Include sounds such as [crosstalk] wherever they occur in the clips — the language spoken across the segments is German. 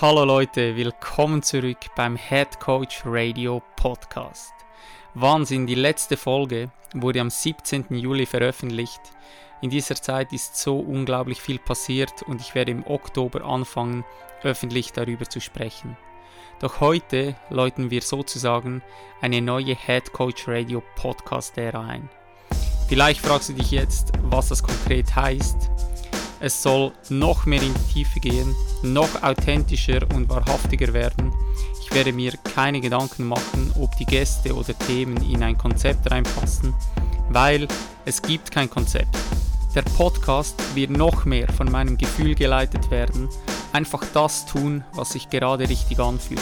Hallo Leute, willkommen zurück beim Head Coach Radio Podcast. Wahnsinn, die letzte Folge wurde am 17. Juli veröffentlicht. In dieser Zeit ist so unglaublich viel passiert und ich werde im Oktober anfangen, öffentlich darüber zu sprechen. Doch heute läuten wir sozusagen eine neue Head Coach Radio Podcast-Ära ein. Vielleicht fragst du dich jetzt, was das konkret heißt es soll noch mehr in die Tiefe gehen, noch authentischer und wahrhaftiger werden. Ich werde mir keine Gedanken machen, ob die Gäste oder Themen in ein Konzept reinpassen, weil es gibt kein Konzept. Der Podcast wird noch mehr von meinem Gefühl geleitet werden, einfach das tun, was sich gerade richtig anfühlt.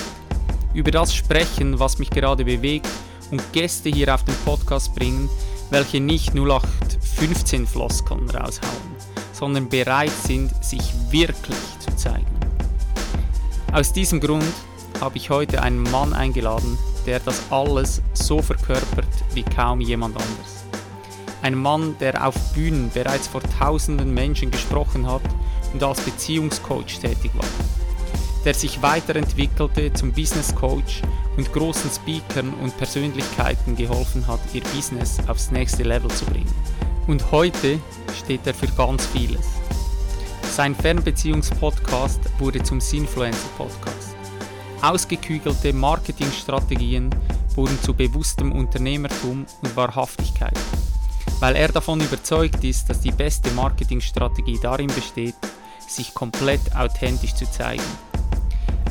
Über das sprechen, was mich gerade bewegt und Gäste hier auf den Podcast bringen, welche nicht 0815 Floskeln raushauen sondern bereit sind, sich wirklich zu zeigen. Aus diesem Grund habe ich heute einen Mann eingeladen, der das alles so verkörpert wie kaum jemand anders. Ein Mann, der auf Bühnen bereits vor tausenden Menschen gesprochen hat und als Beziehungscoach tätig war. Der sich weiterentwickelte zum Business Coach und großen Speakern und Persönlichkeiten geholfen hat, ihr Business aufs nächste Level zu bringen. Und heute steht er für ganz vieles. Sein Fernbeziehungspodcast wurde zum Sinfluencer-Podcast. Ausgekügelte Marketingstrategien wurden zu bewusstem Unternehmertum und Wahrhaftigkeit, weil er davon überzeugt ist, dass die beste Marketingstrategie darin besteht, sich komplett authentisch zu zeigen.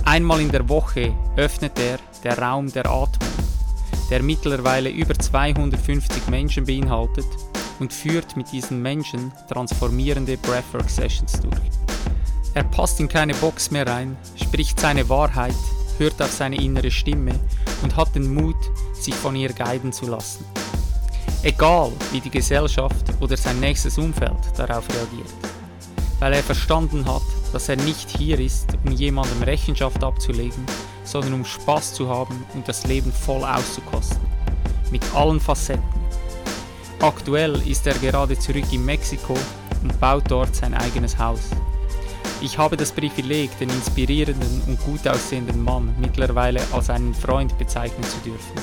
Einmal in der Woche öffnet er der Raum der Atmung, der mittlerweile über 250 Menschen beinhaltet und führt mit diesen Menschen transformierende Breathwork Sessions durch. Er passt in keine Box mehr rein, spricht seine Wahrheit, hört auf seine innere Stimme und hat den Mut, sich von ihr guiden zu lassen. Egal, wie die Gesellschaft oder sein nächstes Umfeld darauf reagiert. Weil er verstanden hat, dass er nicht hier ist, um jemandem Rechenschaft abzulegen, sondern um Spaß zu haben und das Leben voll auszukosten. Mit allen Facetten Aktuell ist er gerade zurück in Mexiko und baut dort sein eigenes Haus. Ich habe das Privileg, den inspirierenden und gut aussehenden Mann mittlerweile als einen Freund bezeichnen zu dürfen.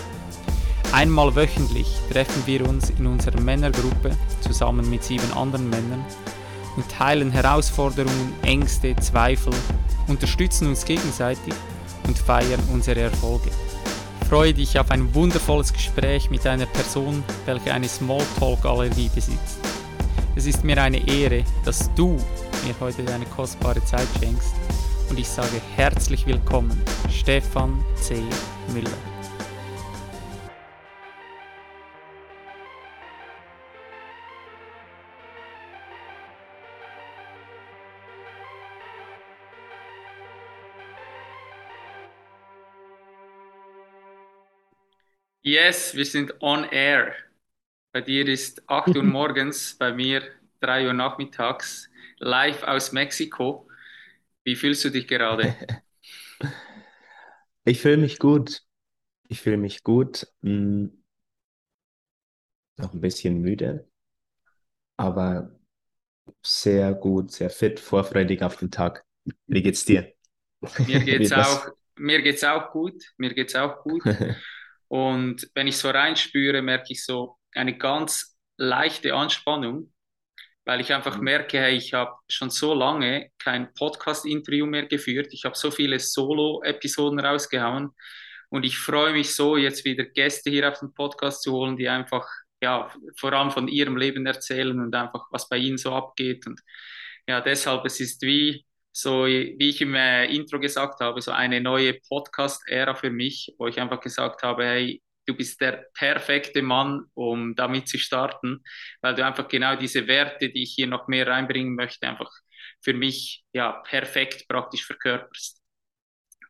Einmal wöchentlich treffen wir uns in unserer Männergruppe zusammen mit sieben anderen Männern und teilen Herausforderungen, Ängste, Zweifel, unterstützen uns gegenseitig und feiern unsere Erfolge freue dich auf ein wundervolles Gespräch mit einer Person, welche eine Smalltalk-Allergie besitzt. Es ist mir eine Ehre, dass du mir heute deine kostbare Zeit schenkst und ich sage herzlich willkommen, Stefan C. Müller. Yes, wir sind on air. Bei dir ist 8 Uhr [laughs] morgens, bei mir 3 Uhr nachmittags, live aus Mexiko. Wie fühlst du dich gerade? [laughs] Ich fühle mich gut. Ich fühle mich gut. Hm. Noch ein bisschen müde, aber sehr gut, sehr fit, vorfreudig auf den Tag. Wie geht's dir? Mir [laughs] geht's auch, mir geht's auch gut. Mir geht's auch gut. Und wenn ich so reinspüre, merke ich so eine ganz leichte Anspannung, weil ich einfach mhm. merke, hey, ich habe schon so lange kein Podcast-Interview mehr geführt. Ich habe so viele Solo-Episoden rausgehauen und ich freue mich so, jetzt wieder Gäste hier auf den Podcast zu holen, die einfach ja, vor allem von ihrem Leben erzählen und einfach, was bei ihnen so abgeht. Und ja, deshalb, es ist wie, so wie ich im äh, Intro gesagt habe, so eine neue Podcast-Ära für mich, wo ich einfach gesagt habe, hey, du bist der perfekte Mann, um damit zu starten, weil du einfach genau diese Werte, die ich hier noch mehr reinbringen möchte, einfach für mich ja perfekt praktisch verkörperst.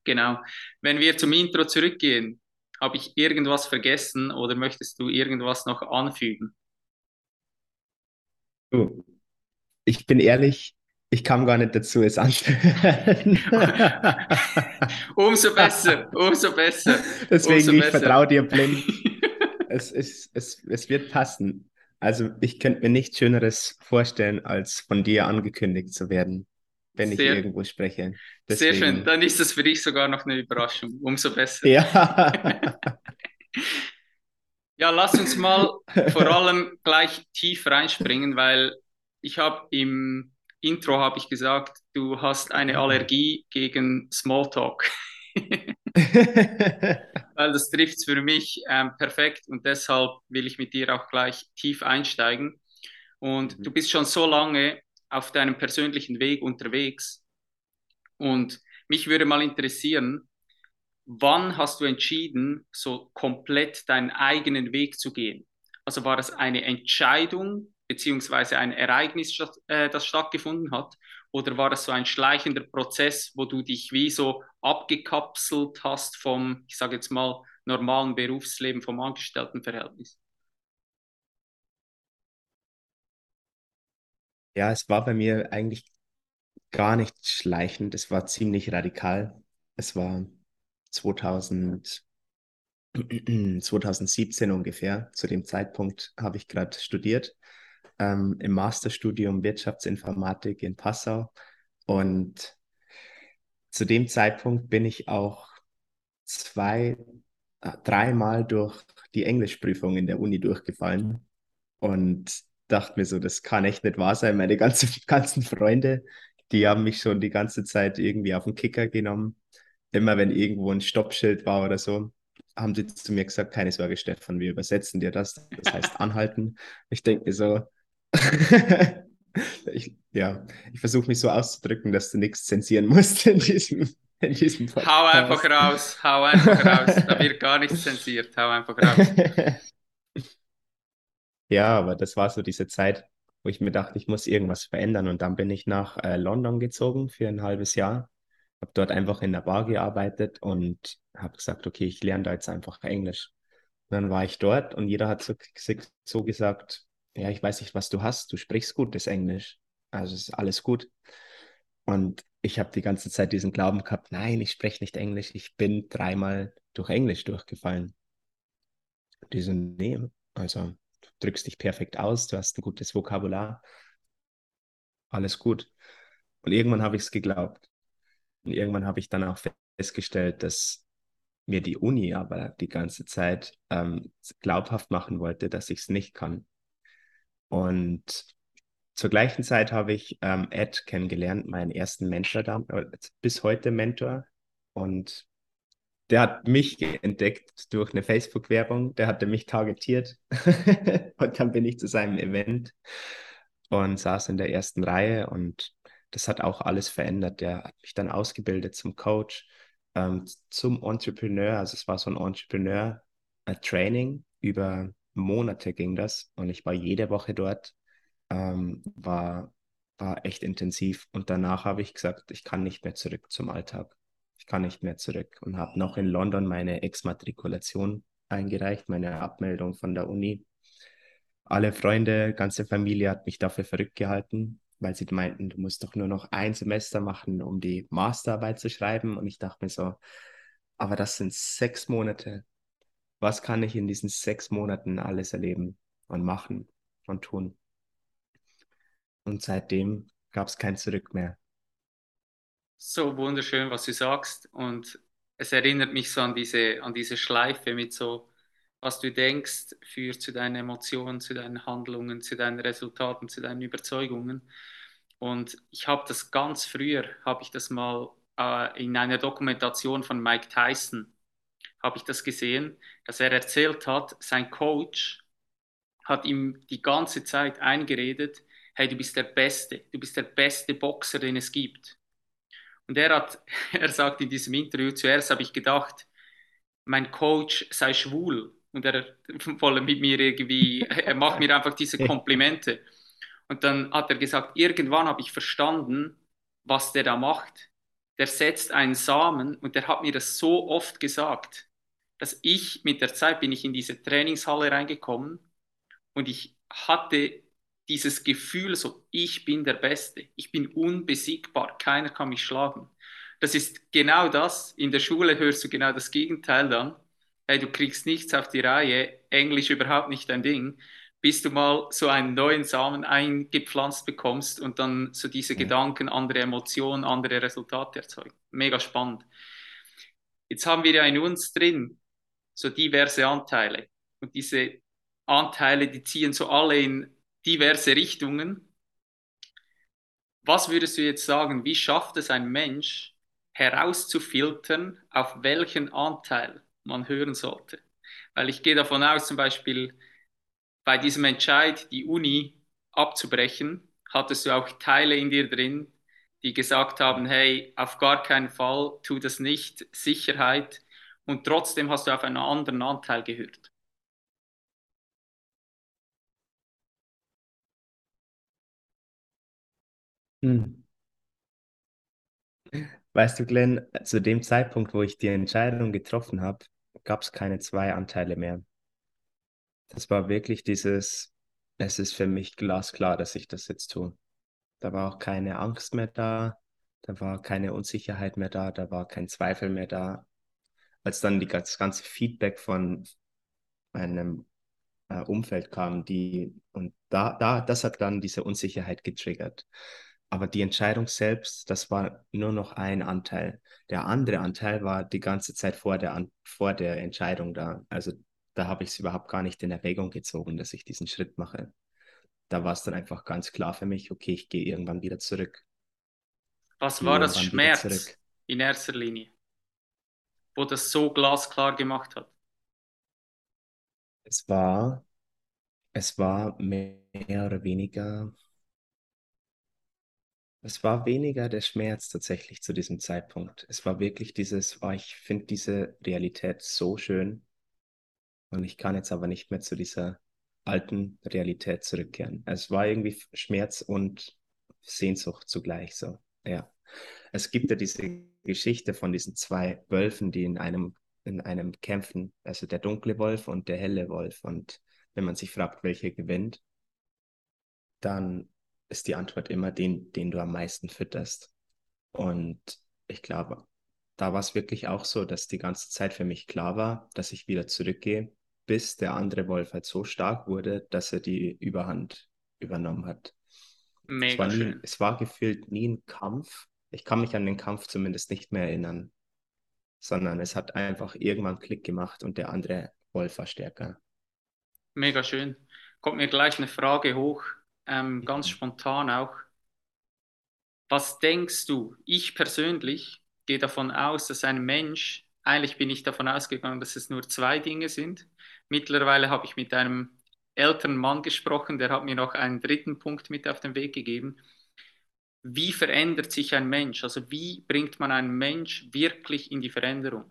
Genau. Wenn wir zum Intro zurückgehen, habe ich irgendwas vergessen oder möchtest du irgendwas noch anfügen? Ich bin ehrlich, ich kam gar nicht dazu, es anzuhören. [laughs] umso besser, umso besser. Deswegen, umso ich vertraue dir blind. [laughs] es, ist, es, es wird passen. Also ich könnte mir nichts Schöneres vorstellen, als von dir angekündigt zu werden, wenn Sehr- ich irgendwo spreche. Sehr schön, Deswegen- dann ist das für dich sogar noch eine Überraschung. Umso besser. Ja. [laughs] Ja, lass uns mal vor allem gleich tief reinspringen, weil ich habe im Intro habe ich gesagt, du hast eine Allergie gegen Smalltalk. [laughs] weil das trifft es für mich ähm, perfekt und deshalb will ich mit dir auch gleich tief einsteigen. Und Mhm. du bist schon so lange auf deinem persönlichen Weg unterwegs und mich würde mal interessieren, wann hast du entschieden, so komplett deinen eigenen Weg zu gehen? Also war das eine Entscheidung beziehungsweise ein Ereignis, äh, das stattgefunden hat? Oder war das so ein schleichender Prozess, wo du dich wie so abgekapselt hast vom, ich sage jetzt mal, normalen Berufsleben, vom Angestelltenverhältnis? Ja, es war bei mir eigentlich gar nicht schleichend. Es war ziemlich radikal. Es war 2000, 2017 [clears throat] ungefähr. Zu dem Zeitpunkt habe ich gerade studiert ähm, im Masterstudium Wirtschaftsinformatik in Passau. Und zu dem Zeitpunkt bin ich auch zwei, äh, dreimal durch die Englischprüfung in der Uni durchgefallen und dachte mir so, das kann echt nicht wahr sein. Meine ganzen, [laughs] ganzen Freunde, die haben mich schon die ganze Zeit irgendwie auf den Kicker genommen. Immer wenn irgendwo ein Stoppschild war oder so, haben sie zu mir gesagt, keine Sorge, Stefan, wir übersetzen dir das. Das heißt anhalten. Ich denke mir so, [laughs] ich, ja, ich versuche mich so auszudrücken, dass du nichts zensieren musst in diesem, in diesem Podcast. Hau einfach raus, hau einfach raus. Da wird gar nichts zensiert, hau einfach raus. [laughs] Ja, aber das war so diese Zeit, wo ich mir dachte, ich muss irgendwas verändern. Und dann bin ich nach äh, London gezogen für ein halbes Jahr, habe dort einfach in der Bar gearbeitet und habe gesagt, okay, ich lerne da jetzt einfach Englisch. Und dann war ich dort und jeder hat so, so gesagt, ja, ich weiß nicht, was du hast, du sprichst gutes Englisch. Also ist alles gut. Und ich habe die ganze Zeit diesen Glauben gehabt, nein, ich spreche nicht Englisch, ich bin dreimal durch Englisch durchgefallen. Die so, nee, also du drückst dich perfekt aus, du hast ein gutes Vokabular, alles gut. Und irgendwann habe ich es geglaubt. Und irgendwann habe ich dann auch festgestellt, dass mir die Uni aber die ganze Zeit ähm, glaubhaft machen wollte, dass ich es nicht kann. Und zur gleichen Zeit habe ich ähm, Ed kennengelernt, meinen ersten Mentor, da, äh, bis heute Mentor. Und der hat mich entdeckt durch eine Facebook-Werbung. Der hatte mich targetiert. [laughs] und dann bin ich zu seinem Event und saß in der ersten Reihe. Und das hat auch alles verändert. Der hat mich dann ausgebildet zum Coach, ähm, zum Entrepreneur. Also es war so ein Entrepreneur-Training. Über Monate ging das. Und ich war jede Woche dort. Ähm, war, war echt intensiv. Und danach habe ich gesagt, ich kann nicht mehr zurück zum Alltag ich kann nicht mehr zurück und habe noch in London meine Exmatrikulation eingereicht, meine Abmeldung von der Uni. Alle Freunde, ganze Familie hat mich dafür verrückt gehalten, weil sie meinten, du musst doch nur noch ein Semester machen, um die Masterarbeit zu schreiben. Und ich dachte mir so, aber das sind sechs Monate. Was kann ich in diesen sechs Monaten alles erleben und machen und tun? Und seitdem gab es kein Zurück mehr. So wunderschön, was du sagst. Und es erinnert mich so an diese, an diese Schleife mit so, was du denkst, führt zu deinen Emotionen, zu deinen Handlungen, zu deinen Resultaten, zu deinen Überzeugungen. Und ich habe das ganz früher, habe ich das mal äh, in einer Dokumentation von Mike Tyson, habe ich das gesehen, dass er erzählt hat, sein Coach hat ihm die ganze Zeit eingeredet, hey, du bist der Beste, du bist der beste Boxer, den es gibt. Und er hat, [laughs] er sagt in diesem Interview, zuerst habe ich gedacht, mein Coach sei schwul und er [laughs] wolle mit mir irgendwie, er macht mir einfach diese [laughs] Komplimente. Und dann hat er gesagt, irgendwann habe ich verstanden, was der da macht. der setzt einen Samen und der hat mir das so oft gesagt, dass ich mit der Zeit bin ich in diese Trainingshalle reingekommen und ich hatte dieses Gefühl so, ich bin der Beste, ich bin unbesiegbar, keiner kann mich schlagen. Das ist genau das. In der Schule hörst du genau das Gegenteil dann. Hey, du kriegst nichts auf die Reihe, Englisch überhaupt nicht dein Ding bis du mal so einen neuen Samen eingepflanzt bekommst und dann so diese ja. Gedanken, andere Emotionen, andere Resultate erzeugen. Mega spannend. Jetzt haben wir ja in uns drin so diverse Anteile und diese Anteile, die ziehen so alle in diverse Richtungen. Was würdest du jetzt sagen, wie schafft es ein Mensch herauszufiltern, auf welchen Anteil man hören sollte? Weil ich gehe davon aus, zum Beispiel, bei diesem Entscheid, die Uni abzubrechen, hattest du auch Teile in dir drin, die gesagt haben, hey, auf gar keinen Fall, tu das nicht, Sicherheit. Und trotzdem hast du auf einen anderen Anteil gehört. Hm. Weißt du, Glenn, zu dem Zeitpunkt, wo ich die Entscheidung getroffen habe, gab es keine zwei Anteile mehr. Das war wirklich dieses, es ist für mich glasklar, dass ich das jetzt tue. Da war auch keine Angst mehr da, da war keine Unsicherheit mehr da, da war kein Zweifel mehr da. Als dann die, das ganze Feedback von meinem äh, Umfeld kam, die, und da, da, das hat dann diese Unsicherheit getriggert. Aber die Entscheidung selbst, das war nur noch ein Anteil. Der andere Anteil war die ganze Zeit vor der, vor der Entscheidung da. Also da habe ich es überhaupt gar nicht in Erwägung gezogen, dass ich diesen Schritt mache. Da war es dann einfach ganz klar für mich, okay, ich gehe irgendwann wieder zurück. Was war das Schmerz in erster Linie, wo das so glasklar gemacht hat? Es war, es war mehr oder weniger, es war weniger der Schmerz tatsächlich zu diesem Zeitpunkt. Es war wirklich dieses, oh, ich finde diese Realität so schön und ich kann jetzt aber nicht mehr zu dieser alten Realität zurückkehren. Es war irgendwie Schmerz und Sehnsucht zugleich so. Ja. Es gibt ja diese Geschichte von diesen zwei Wölfen, die in einem, in einem kämpfen, also der dunkle Wolf und der helle Wolf. Und wenn man sich fragt, welcher gewinnt, dann ist die Antwort immer den, den du am meisten fütterst. Und ich glaube, da war es wirklich auch so, dass die ganze Zeit für mich klar war, dass ich wieder zurückgehe bis der andere Wolf halt so stark wurde, dass er die Überhand übernommen hat. Mega es war, nie, es war gefühlt nie ein Kampf. Ich kann mich an den Kampf zumindest nicht mehr erinnern, sondern es hat einfach irgendwann Klick gemacht und der andere Wolf war stärker. Mega schön. Kommt mir gleich eine Frage hoch, ähm, ganz mhm. spontan auch. Was denkst du? Ich persönlich gehe davon aus, dass ein Mensch, eigentlich bin ich davon ausgegangen, dass es nur zwei Dinge sind. Mittlerweile habe ich mit einem älteren Mann gesprochen, der hat mir noch einen dritten Punkt mit auf den Weg gegeben. Wie verändert sich ein Mensch? Also wie bringt man einen Mensch wirklich in die Veränderung?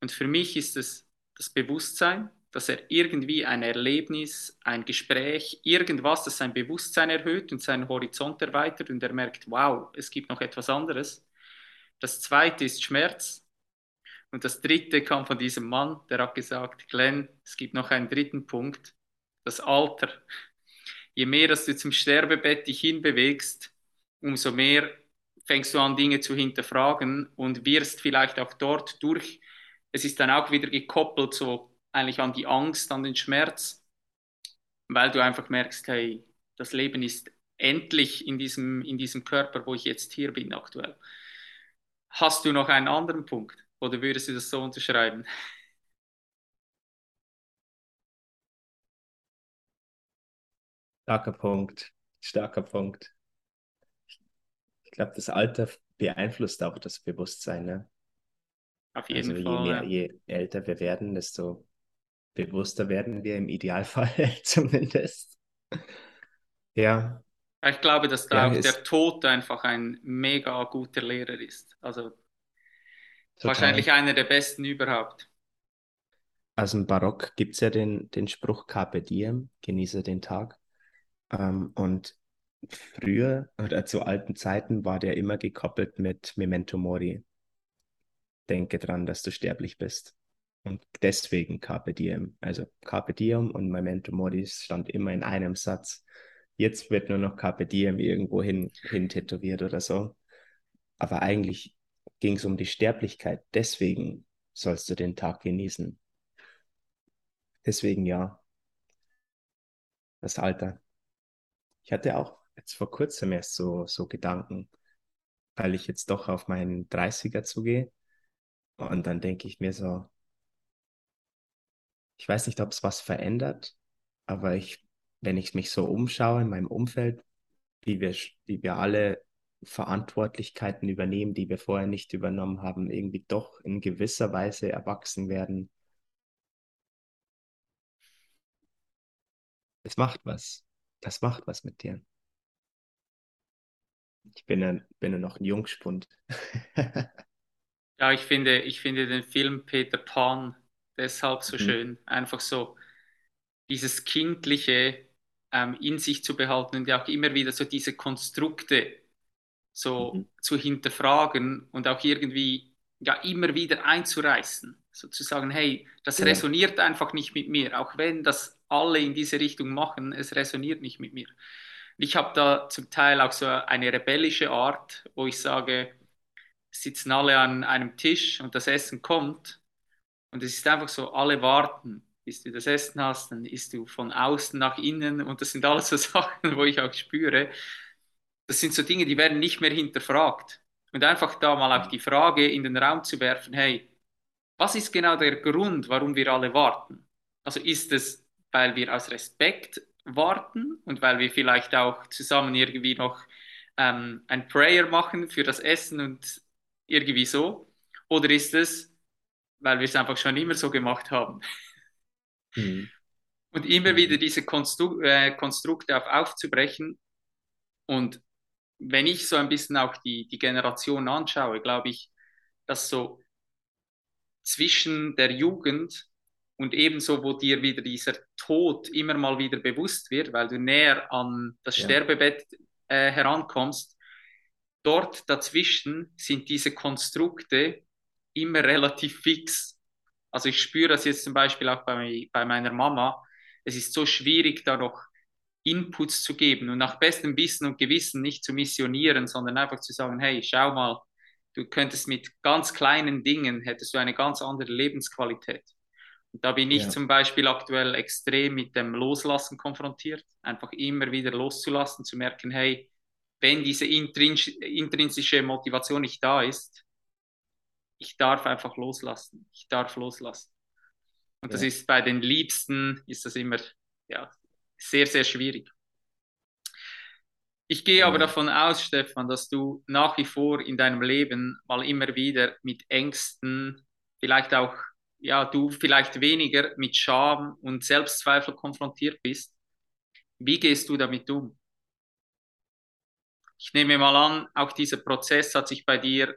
Und für mich ist es das Bewusstsein, dass er irgendwie ein Erlebnis, ein Gespräch, irgendwas, das sein Bewusstsein erhöht und seinen Horizont erweitert und er merkt, wow, es gibt noch etwas anderes. Das zweite ist Schmerz. Und das dritte kam von diesem Mann, der hat gesagt, Glenn, es gibt noch einen dritten Punkt, das Alter. Je mehr, dass du zum Sterbebett dich hinbewegst, umso mehr fängst du an, Dinge zu hinterfragen und wirst vielleicht auch dort durch, es ist dann auch wieder gekoppelt so eigentlich an die Angst, an den Schmerz, weil du einfach merkst, hey, das Leben ist endlich in diesem, in diesem Körper, wo ich jetzt hier bin aktuell. Hast du noch einen anderen Punkt? Oder würdest du das so unterschreiben? Starker Punkt. Starker Punkt. Ich glaube, das Alter beeinflusst auch das Bewusstsein. Ne? Auf jeden also, Fall. Je, mehr, je älter wir werden, desto bewusster werden wir im Idealfall [laughs] zumindest. Ja. Ich glaube, dass da ja, auch der Tod einfach ein mega guter Lehrer ist. Also Total. Wahrscheinlich einer der besten überhaupt. Also im Barock gibt es ja den, den Spruch Carpe Diem, genieße den Tag. Ähm, und früher oder zu alten Zeiten war der immer gekoppelt mit Memento Mori. Denke dran, dass du sterblich bist. Und deswegen Carpe Diem. Also Carpe Diem und Memento Mori stand immer in einem Satz. Jetzt wird nur noch Carpe Diem irgendwo hin, hin tätowiert oder so. Aber eigentlich ging es um die Sterblichkeit. Deswegen sollst du den Tag genießen. Deswegen ja. Das Alter. Ich hatte auch jetzt vor kurzem erst so, so Gedanken, weil ich jetzt doch auf meinen 30er zugehe. Und dann denke ich mir so, ich weiß nicht, ob es was verändert, aber ich, wenn ich mich so umschaue in meinem Umfeld, wie wir, wie wir alle Verantwortlichkeiten übernehmen, die wir vorher nicht übernommen haben, irgendwie doch in gewisser Weise erwachsen werden. Es macht was. Das macht was mit dir. Ich bin ja, bin ja noch ein Jungspund. [laughs] ja, ich finde, ich finde den Film Peter Pan deshalb so mhm. schön. Einfach so dieses Kindliche ähm, in sich zu behalten und ja auch immer wieder so diese Konstrukte so mhm. zu hinterfragen und auch irgendwie ja immer wieder einzureißen. Sozusagen, hey, das ja. resoniert einfach nicht mit mir, auch wenn das alle in diese Richtung machen, es resoniert nicht mit mir. Ich habe da zum Teil auch so eine rebellische Art, wo ich sage, sitzen alle an einem Tisch und das Essen kommt und es ist einfach so, alle warten, bis du das Essen hast, dann isst du von außen nach innen und das sind alles so [laughs] Sachen, wo ich auch spüre, das sind so Dinge, die werden nicht mehr hinterfragt. Und einfach da mal auch die Frage in den Raum zu werfen, hey, was ist genau der Grund, warum wir alle warten? Also ist es, weil wir aus Respekt warten und weil wir vielleicht auch zusammen irgendwie noch ähm, ein Prayer machen für das Essen und irgendwie so? Oder ist es, weil wir es einfach schon immer so gemacht haben? Mhm. Und immer mhm. wieder diese Konstru äh, Konstrukte auf, aufzubrechen. Und wenn ich so ein bisschen auch die, die Generation anschaue, glaube ich, dass so zwischen der Jugend und ebenso, wo dir wieder dieser Tod immer mal wieder bewusst wird, weil du näher an das ja. Sterbebett äh, herankommst, dort dazwischen sind diese Konstrukte immer relativ fix. Also ich spüre das jetzt zum Beispiel auch bei, bei meiner Mama. Es ist so schwierig, da noch Inputs zu geben und nach bestem Wissen und Gewissen nicht zu missionieren, sondern einfach zu sagen, hey, schau mal, du könntest mit ganz kleinen Dingen, hättest du eine ganz andere Lebensqualität. Da bin ich ja. zum Beispiel aktuell extrem mit dem Loslassen konfrontiert, einfach immer wieder loszulassen, zu merken, hey, wenn diese intrinsische Motivation nicht da ist, ich darf einfach loslassen, ich darf loslassen. Und ja. das ist bei den Liebsten, ist das immer, ja, sehr, sehr schwierig. Ich gehe aber davon aus, Stefan, dass du nach wie vor in deinem Leben mal immer wieder mit Ängsten, vielleicht auch, ja, du vielleicht weniger mit Scham und Selbstzweifel konfrontiert bist. Wie gehst du damit um? Ich nehme mal an, auch dieser Prozess hat sich bei dir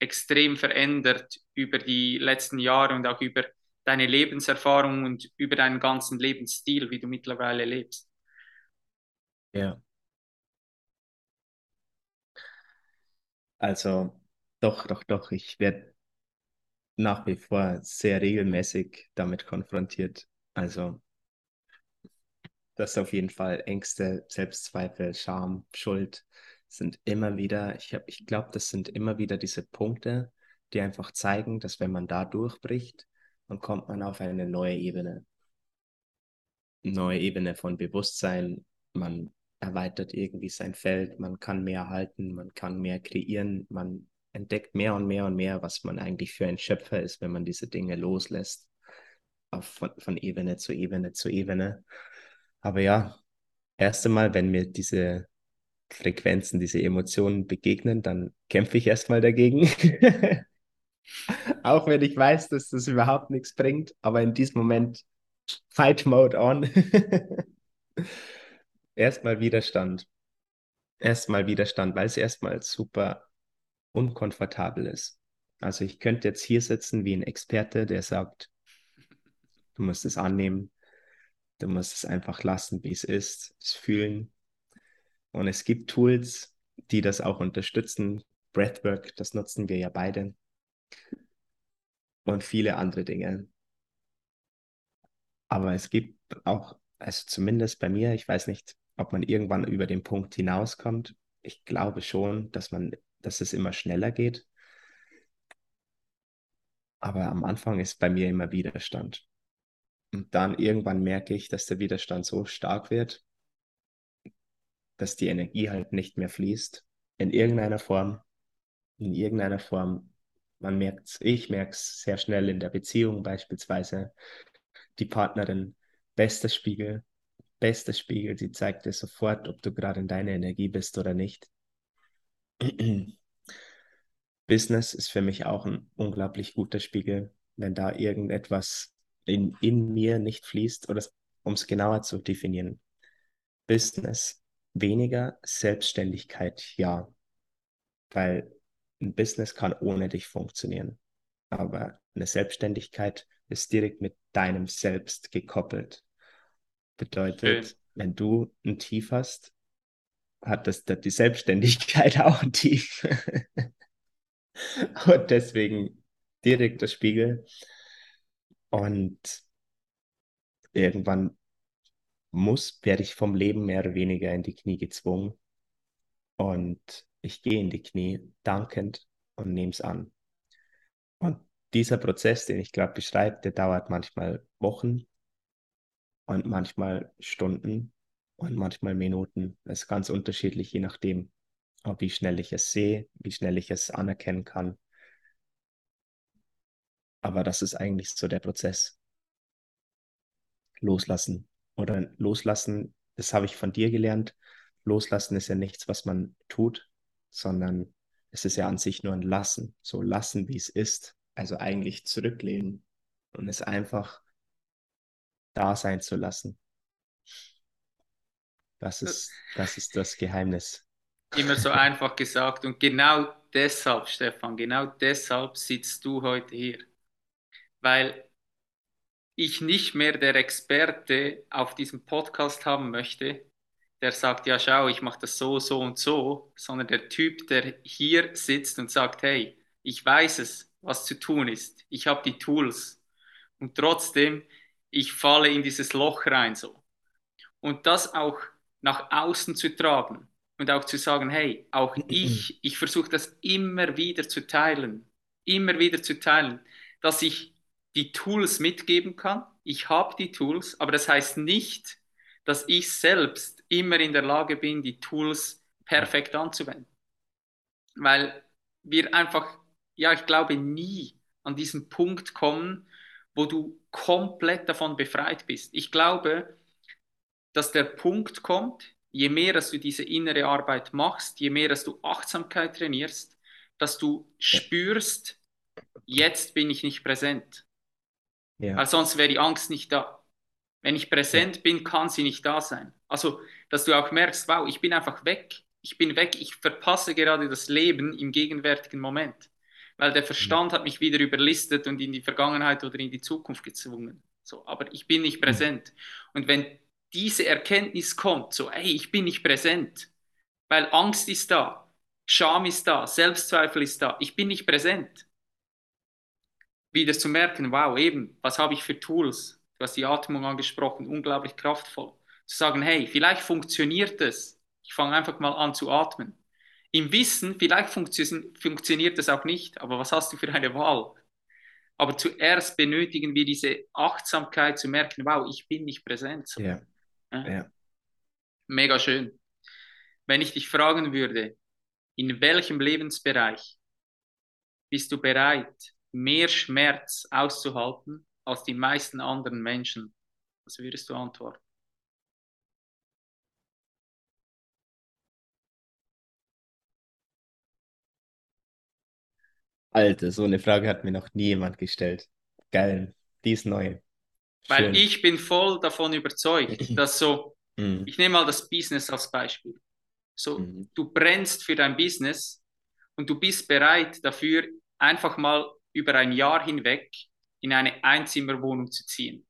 extrem verändert über die letzten Jahre und auch über deine Lebenserfahrung und über deinen ganzen Lebensstil, wie du mittlerweile lebst. Ja. Also, doch, doch, doch. Ich werde nach wie vor sehr regelmäßig damit konfrontiert. Also, das auf jeden Fall Ängste, Selbstzweifel, Scham, Schuld sind immer wieder, ich, ich glaube, das sind immer wieder diese Punkte, die einfach zeigen, dass wenn man da durchbricht, dann kommt man auf eine neue Ebene. Neue Ebene von Bewusstsein. Man erweitert irgendwie sein Feld, man kann mehr halten, man kann mehr kreieren, man entdeckt mehr und mehr und mehr, was man eigentlich für ein Schöpfer ist, wenn man diese Dinge loslässt. Von, von Ebene zu Ebene zu Ebene. Aber ja, erst einmal, wenn mir diese Frequenzen, diese Emotionen begegnen, dann kämpfe ich erstmal dagegen. [laughs] Auch wenn ich weiß, dass das überhaupt nichts bringt, aber in diesem Moment Fight Mode on. [laughs] erstmal Widerstand. Erstmal Widerstand, weil es erstmal super unkomfortabel ist. Also ich könnte jetzt hier sitzen wie ein Experte, der sagt, du musst es annehmen, du musst es einfach lassen, wie es ist, es fühlen. Und es gibt Tools, die das auch unterstützen. Breathwork, das nutzen wir ja beide. Und viele andere Dinge. Aber es gibt auch, also zumindest bei mir, ich weiß nicht, ob man irgendwann über den Punkt hinauskommt. Ich glaube schon, dass man, dass es immer schneller geht. Aber am Anfang ist bei mir immer Widerstand. Und dann irgendwann merke ich, dass der Widerstand so stark wird, dass die Energie halt nicht mehr fließt. In irgendeiner Form. In irgendeiner Form. Man merkt es, ich merke es sehr schnell in der Beziehung beispielsweise. Die Partnerin, bester Spiegel, bester Spiegel, sie zeigt dir sofort, ob du gerade in deiner Energie bist oder nicht. [clears throat] Business ist für mich auch ein unglaublich guter Spiegel, wenn da irgendetwas in, in mir nicht fließt oder um es genauer zu definieren. Business weniger, Selbstständigkeit ja. Weil ein Business kann ohne dich funktionieren. Aber eine Selbstständigkeit ist direkt mit deinem Selbst gekoppelt. Bedeutet, Schön. wenn du ein Tief hast, hat das die Selbstständigkeit [laughs] auch Tief. Und deswegen direkt der Spiegel. Und irgendwann muss, werde ich vom Leben mehr oder weniger in die Knie gezwungen. Und ich gehe in die Knie dankend und nehme es an. Und dieser Prozess, den ich gerade beschreibe, der dauert manchmal Wochen und manchmal Stunden und manchmal Minuten. Das ist ganz unterschiedlich, je nachdem, wie schnell ich es sehe, wie schnell ich es anerkennen kann. Aber das ist eigentlich so der Prozess. Loslassen. Oder loslassen, das habe ich von dir gelernt. Loslassen ist ja nichts, was man tut, sondern es ist ja an sich nur ein Lassen. So lassen, wie es ist. Also eigentlich zurücklehnen und es einfach da sein zu lassen. Das ist, das ist das Geheimnis. Immer so [laughs] einfach gesagt. Und genau deshalb, Stefan, genau deshalb sitzt du heute hier weil ich nicht mehr der Experte auf diesem Podcast haben möchte, der sagt, ja schau, ich mache das so, so und so, sondern der Typ, der hier sitzt und sagt, hey, ich weiß es, was zu tun ist, ich habe die Tools und trotzdem, ich falle in dieses Loch rein so. Und das auch nach außen zu tragen und auch zu sagen, hey, auch ich, ich versuche das immer wieder zu teilen, immer wieder zu teilen, dass ich die Tools mitgeben kann. Ich habe die Tools, aber das heißt nicht, dass ich selbst immer in der Lage bin, die Tools perfekt anzuwenden. Weil wir einfach, ja, ich glaube, nie an diesen Punkt kommen, wo du komplett davon befreit bist. Ich glaube, dass der Punkt kommt, je mehr, dass du diese innere Arbeit machst, je mehr, dass du Achtsamkeit trainierst, dass du spürst, jetzt bin ich nicht präsent. Ja. Weil sonst wäre die Angst nicht da. Wenn ich präsent ja. bin, kann sie nicht da sein. Also, dass du auch merkst, wow, ich bin einfach weg. Ich bin weg. Ich verpasse gerade das Leben im gegenwärtigen Moment. Weil der Verstand ja. hat mich wieder überlistet und in die Vergangenheit oder in die Zukunft gezwungen. So, aber ich bin nicht präsent. Und wenn diese Erkenntnis kommt, so, hey, ich bin nicht präsent, weil Angst ist da, Scham ist da, Selbstzweifel ist da, ich bin nicht präsent wieder zu merken, wow, eben, was habe ich für Tools? Du hast die Atmung angesprochen, unglaublich kraftvoll. Zu sagen, hey, vielleicht funktioniert es. Ich fange einfach mal an zu atmen. Im Wissen, vielleicht funktio funktioniert es auch nicht, aber was hast du für eine Wahl? Aber zuerst benötigen wir diese Achtsamkeit zu merken, wow, ich bin nicht präsent. So. Ja. Mega schön. Wenn ich dich fragen würde, in welchem Lebensbereich bist du bereit, mehr Schmerz auszuhalten als die meisten anderen Menschen? Was würdest du antworten? Alter, so eine Frage hat mir noch nie jemand gestellt. Geil, die ist neu. Weil Schön. ich bin voll davon überzeugt, [laughs] dass so, mhm. ich nehme mal das Business als Beispiel. So, mhm. du brennst für dein Business und du bist bereit dafür, einfach mal über ein Jahr hinweg in eine Einzimmerwohnung zu ziehen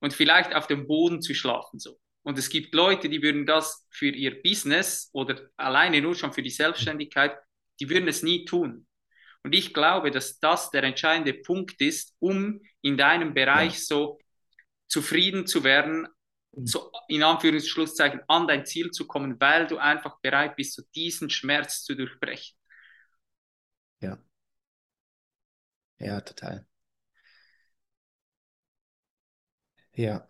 und vielleicht auf dem Boden zu schlafen so Und es gibt Leute, die würden das für ihr Business oder alleine nur schon für die Selbstständigkeit, die würden es nie tun. Und ich glaube, dass das der entscheidende Punkt ist, um in deinem Bereich ja. so zufrieden zu werden, mhm. so in Anführungsschlusszeichen an dein Ziel zu kommen, weil du einfach bereit bist, so diesen Schmerz zu durchbrechen. Ja. Ja, total. Ja.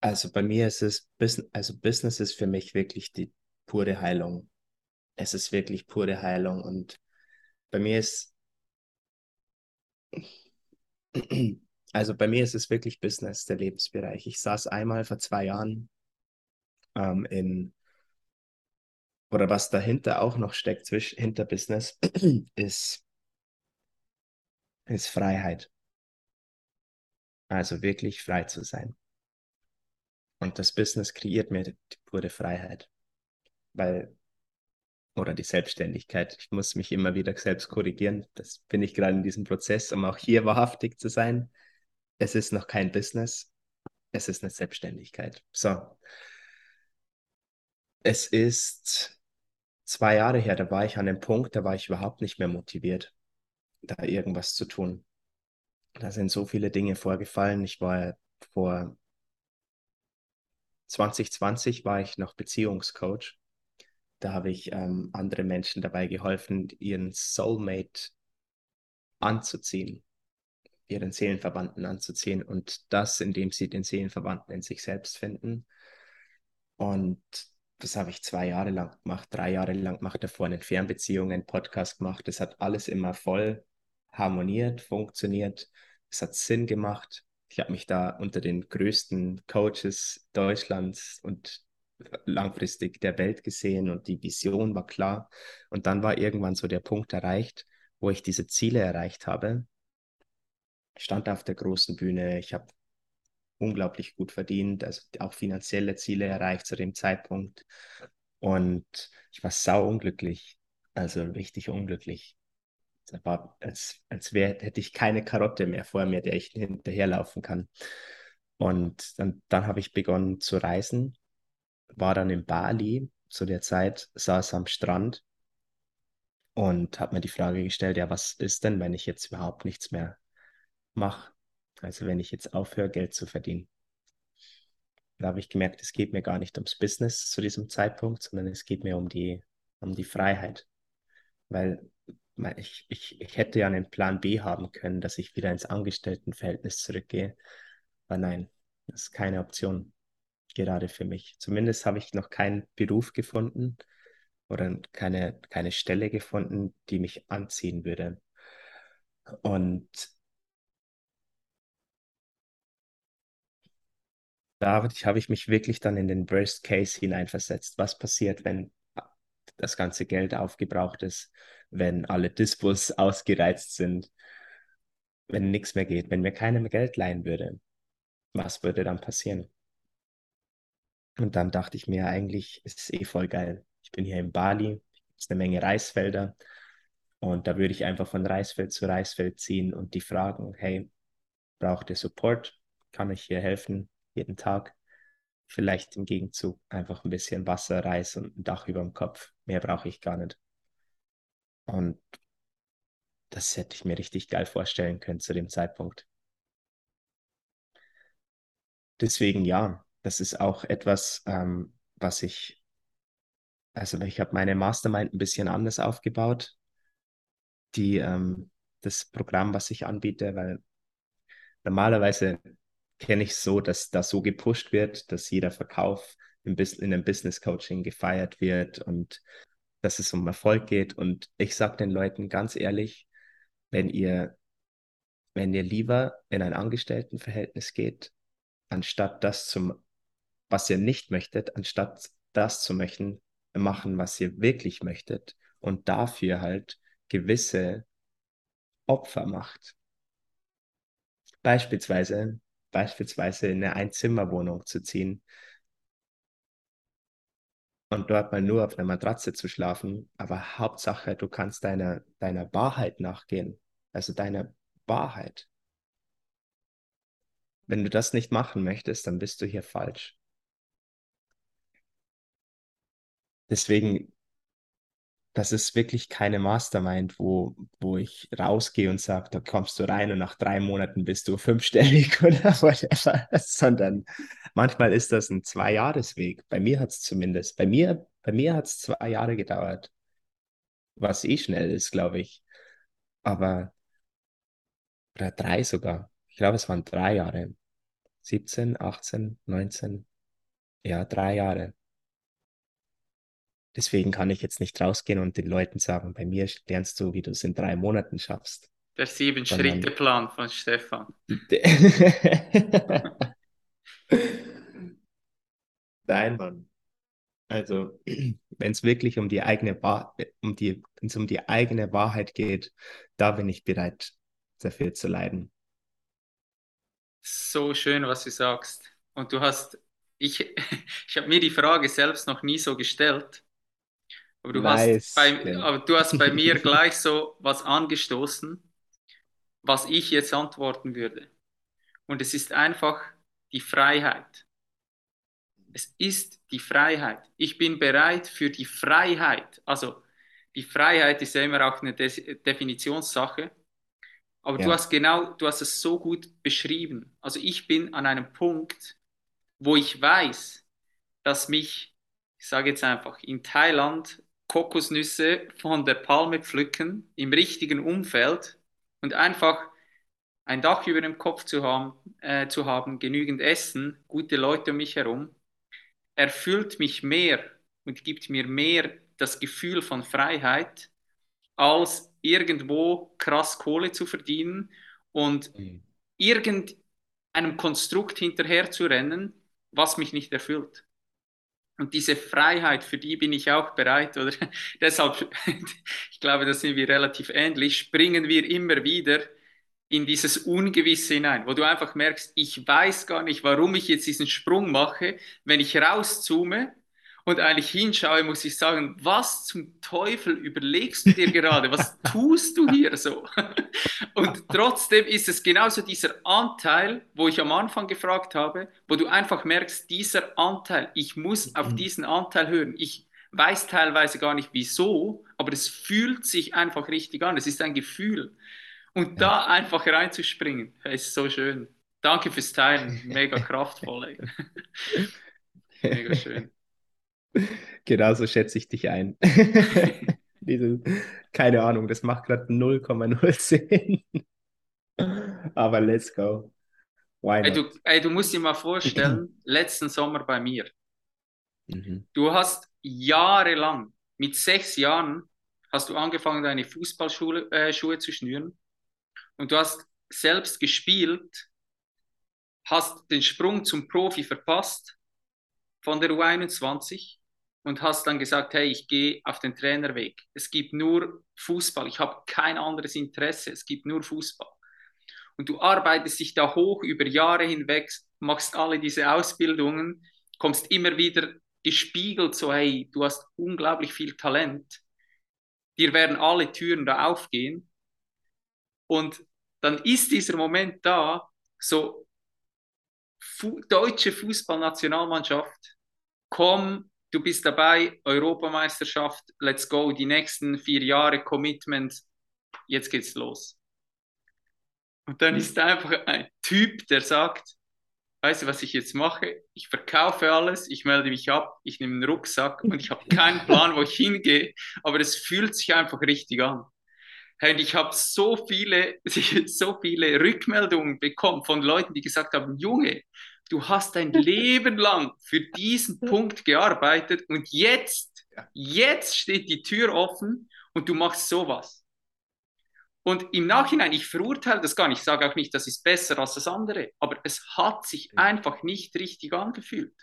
Also bei mir ist es, also Business ist für mich wirklich die pure Heilung. Es ist wirklich pure Heilung und bei mir ist, [clears throat] also bei mir ist es wirklich Business, der Lebensbereich. Ich saß einmal vor zwei Jahren ähm, in, oder was dahinter auch noch steckt, zwischen, hinter Business, [clears throat] ist, ist Freiheit. Also wirklich frei zu sein. Und das Business kreiert mir die pure Freiheit. Weil oder die Selbstständigkeit. Ich muss mich immer wieder selbst korrigieren. Das bin ich gerade in diesem Prozess, um auch hier wahrhaftig zu sein. Es ist noch kein Business, es ist eine Selbstständigkeit. So. Es ist zwei Jahre her, da war ich an dem Punkt, da war ich überhaupt nicht mehr motiviert, da irgendwas zu tun. Da sind so viele Dinge vorgefallen. Ich war vor 2020 war ich noch Beziehungscoach da habe ich ähm, andere Menschen dabei geholfen, ihren Soulmate anzuziehen, ihren Seelenverwandten anzuziehen und das, indem sie den Seelenverwandten in sich selbst finden. Und das habe ich zwei Jahre lang gemacht, drei Jahre lang gemacht, davor eine Fernbeziehung, einen Podcast gemacht. Das hat alles immer voll harmoniert, funktioniert. Es hat Sinn gemacht. Ich habe mich da unter den größten Coaches Deutschlands und langfristig der Welt gesehen und die Vision war klar. Und dann war irgendwann so der Punkt erreicht, wo ich diese Ziele erreicht habe. Ich stand auf der großen Bühne, ich habe unglaublich gut verdient, also auch finanzielle Ziele erreicht zu dem Zeitpunkt. Und ich war sau unglücklich, also richtig unglücklich. Es war, als, als wär, hätte ich keine Karotte mehr vor mir, der ich hinterherlaufen kann. Und dann, dann habe ich begonnen zu reisen war dann in Bali zu der Zeit, saß am Strand und habe mir die Frage gestellt, ja, was ist denn, wenn ich jetzt überhaupt nichts mehr mache? Also wenn ich jetzt aufhöre, Geld zu verdienen. Da habe ich gemerkt, es geht mir gar nicht ums Business zu diesem Zeitpunkt, sondern es geht mir um die, um die Freiheit. Weil ich, ich, ich hätte ja einen Plan B haben können, dass ich wieder ins Angestelltenverhältnis zurückgehe. Aber nein, das ist keine Option gerade für mich. Zumindest habe ich noch keinen Beruf gefunden oder keine, keine Stelle gefunden, die mich anziehen würde. Und da habe ich mich wirklich dann in den Worst Case hineinversetzt. Was passiert, wenn das ganze Geld aufgebraucht ist, wenn alle Dispos [laughs] ausgereizt sind, wenn nichts mehr geht, wenn mir keiner mehr Geld leihen würde? Was würde dann passieren? Und dann dachte ich mir, eigentlich ist es eh voll geil. Ich bin hier in Bali, es ist eine Menge Reisfelder. Und da würde ich einfach von Reisfeld zu Reisfeld ziehen und die fragen, hey, braucht ihr Support? Kann ich hier helfen? Jeden Tag? Vielleicht im Gegenzug einfach ein bisschen Wasser, Reis und ein Dach über dem Kopf. Mehr brauche ich gar nicht. Und das hätte ich mir richtig geil vorstellen können zu dem Zeitpunkt. Deswegen ja, das ist auch etwas, ähm, was ich, also ich habe meine Mastermind ein bisschen anders aufgebaut, die, ähm, das Programm, was ich anbiete, weil normalerweise kenne ich so, dass da so gepusht wird, dass jeder Verkauf in einem Business Coaching gefeiert wird und dass es um Erfolg geht. Und ich sage den Leuten ganz ehrlich, wenn ihr, wenn ihr lieber in ein Angestelltenverhältnis geht, anstatt das zum was ihr nicht möchtet, anstatt das zu möchten, machen, was ihr wirklich möchtet und dafür halt gewisse Opfer macht. Beispielsweise, beispielsweise in eine Einzimmerwohnung zu ziehen und dort mal nur auf einer Matratze zu schlafen, aber Hauptsache, du kannst deiner, deiner Wahrheit nachgehen, also deiner Wahrheit. Wenn du das nicht machen möchtest, dann bist du hier falsch deswegen, das ist wirklich keine Mastermind, wo, wo ich rausgehe und sage, da kommst du rein und nach drei Monaten bist du fünfstellig [laughs] oder whatever, sondern manchmal ist das ein Zwei-Jahres-Weg. Bei mir hat es zumindest, bei mir, bei mir hat es zwei Jahre gedauert, was eh schnell ist, glaube ich. Aber, oder drei sogar. Ich glaube, es waren drei Jahre. 17, 18, 19, ja, drei Jahre. Deswegen kann ich jetzt nicht rausgehen und den Leuten sagen, bei mir lernst du, wie du es in drei Monaten schaffst. Der Sieben-Schritte-Plan von Stefan. [laughs] Nein, Mann. Also, wenn es wirklich um die eigene Wahr um die, um die eigene Wahrheit geht, da bin ich bereit, dafür zu leiden. So schön, was du sagst. Und du hast, ich, [laughs] ich habe mir die Frage selbst noch nie so gestellt. Aber du, nice. hast bei, aber du hast bei mir [laughs] gleich so was angestoßen, was ich jetzt antworten würde. Und es ist einfach die Freiheit. Es ist die Freiheit. Ich bin bereit für die Freiheit. Also die Freiheit ist ja immer auch eine De Definitionssache. Aber ja. du hast genau, du hast es so gut beschrieben. Also ich bin an einem Punkt, wo ich weiß, dass mich, ich sage jetzt einfach, in Thailand Kokosnüsse von der Palme pflücken, im richtigen Umfeld und einfach ein Dach über dem Kopf zu haben, äh, zu haben, genügend Essen, gute Leute um mich herum, erfüllt mich mehr und gibt mir mehr das Gefühl von Freiheit, als irgendwo krass Kohle zu verdienen und mhm. irgendeinem Konstrukt hinterher zu rennen, was mich nicht erfüllt. Und diese Freiheit, für die bin ich auch bereit, oder [laughs] deshalb, [laughs] ich glaube, da sind wir relativ ähnlich, springen wir immer wieder in dieses Ungewisse hinein, wo du einfach merkst, ich weiß gar nicht, warum ich jetzt diesen Sprung mache. Wenn ich rauszoome, und eigentlich hinschaue, muss ich sagen, was zum Teufel überlegst du dir gerade? Was [laughs] tust du hier so? Und trotzdem ist es genauso dieser Anteil, wo ich am Anfang gefragt habe, wo du einfach merkst, dieser Anteil, ich muss auf mhm. diesen Anteil hören. Ich weiß teilweise gar nicht wieso, aber es fühlt sich einfach richtig an. Es ist ein Gefühl. Und da einfach reinzuspringen, ist so schön. Danke fürs Teilen. [laughs] Mega kraftvoll. Ey. [laughs] Mega schön. [laughs] Genauso schätze ich dich ein. [laughs] Diese, keine Ahnung, das macht gerade 0,0 Sinn. Aber let's go. Why ey, du, ey, du musst dir mal vorstellen, [clears throat] letzten Sommer bei mir. Mhm. Du hast jahrelang, mit sechs Jahren, hast du angefangen, deine Fußballschuhe äh, Schuhe zu schnüren. Und du hast selbst gespielt, hast den Sprung zum Profi verpasst von der U21 und hast dann gesagt, hey, ich gehe auf den Trainerweg. Es gibt nur Fußball, ich habe kein anderes Interesse, es gibt nur Fußball. Und du arbeitest dich da hoch über Jahre hinweg, machst alle diese Ausbildungen, kommst immer wieder gespiegelt, so hey, du hast unglaublich viel Talent, dir werden alle Türen da aufgehen. Und dann ist dieser Moment da, so Fu deutsche Fußballnationalmannschaft, komm du bist dabei, Europameisterschaft, let's go, die nächsten vier Jahre Commitment, jetzt geht's los. Und dann ist einfach ein Typ, der sagt, weißt du, was ich jetzt mache? Ich verkaufe alles, ich melde mich ab, ich nehme einen Rucksack und ich habe keinen Plan, wo ich hingehe, aber es fühlt sich einfach richtig an. Und ich habe so viele, [laughs] so viele Rückmeldungen bekommen von Leuten, die gesagt haben, Junge, du hast dein Leben lang für diesen Punkt gearbeitet und jetzt, jetzt steht die Tür offen und du machst sowas. Und im Nachhinein, ich verurteile das gar nicht, ich sage auch nicht, das ist besser als das andere, aber es hat sich einfach nicht richtig angefühlt.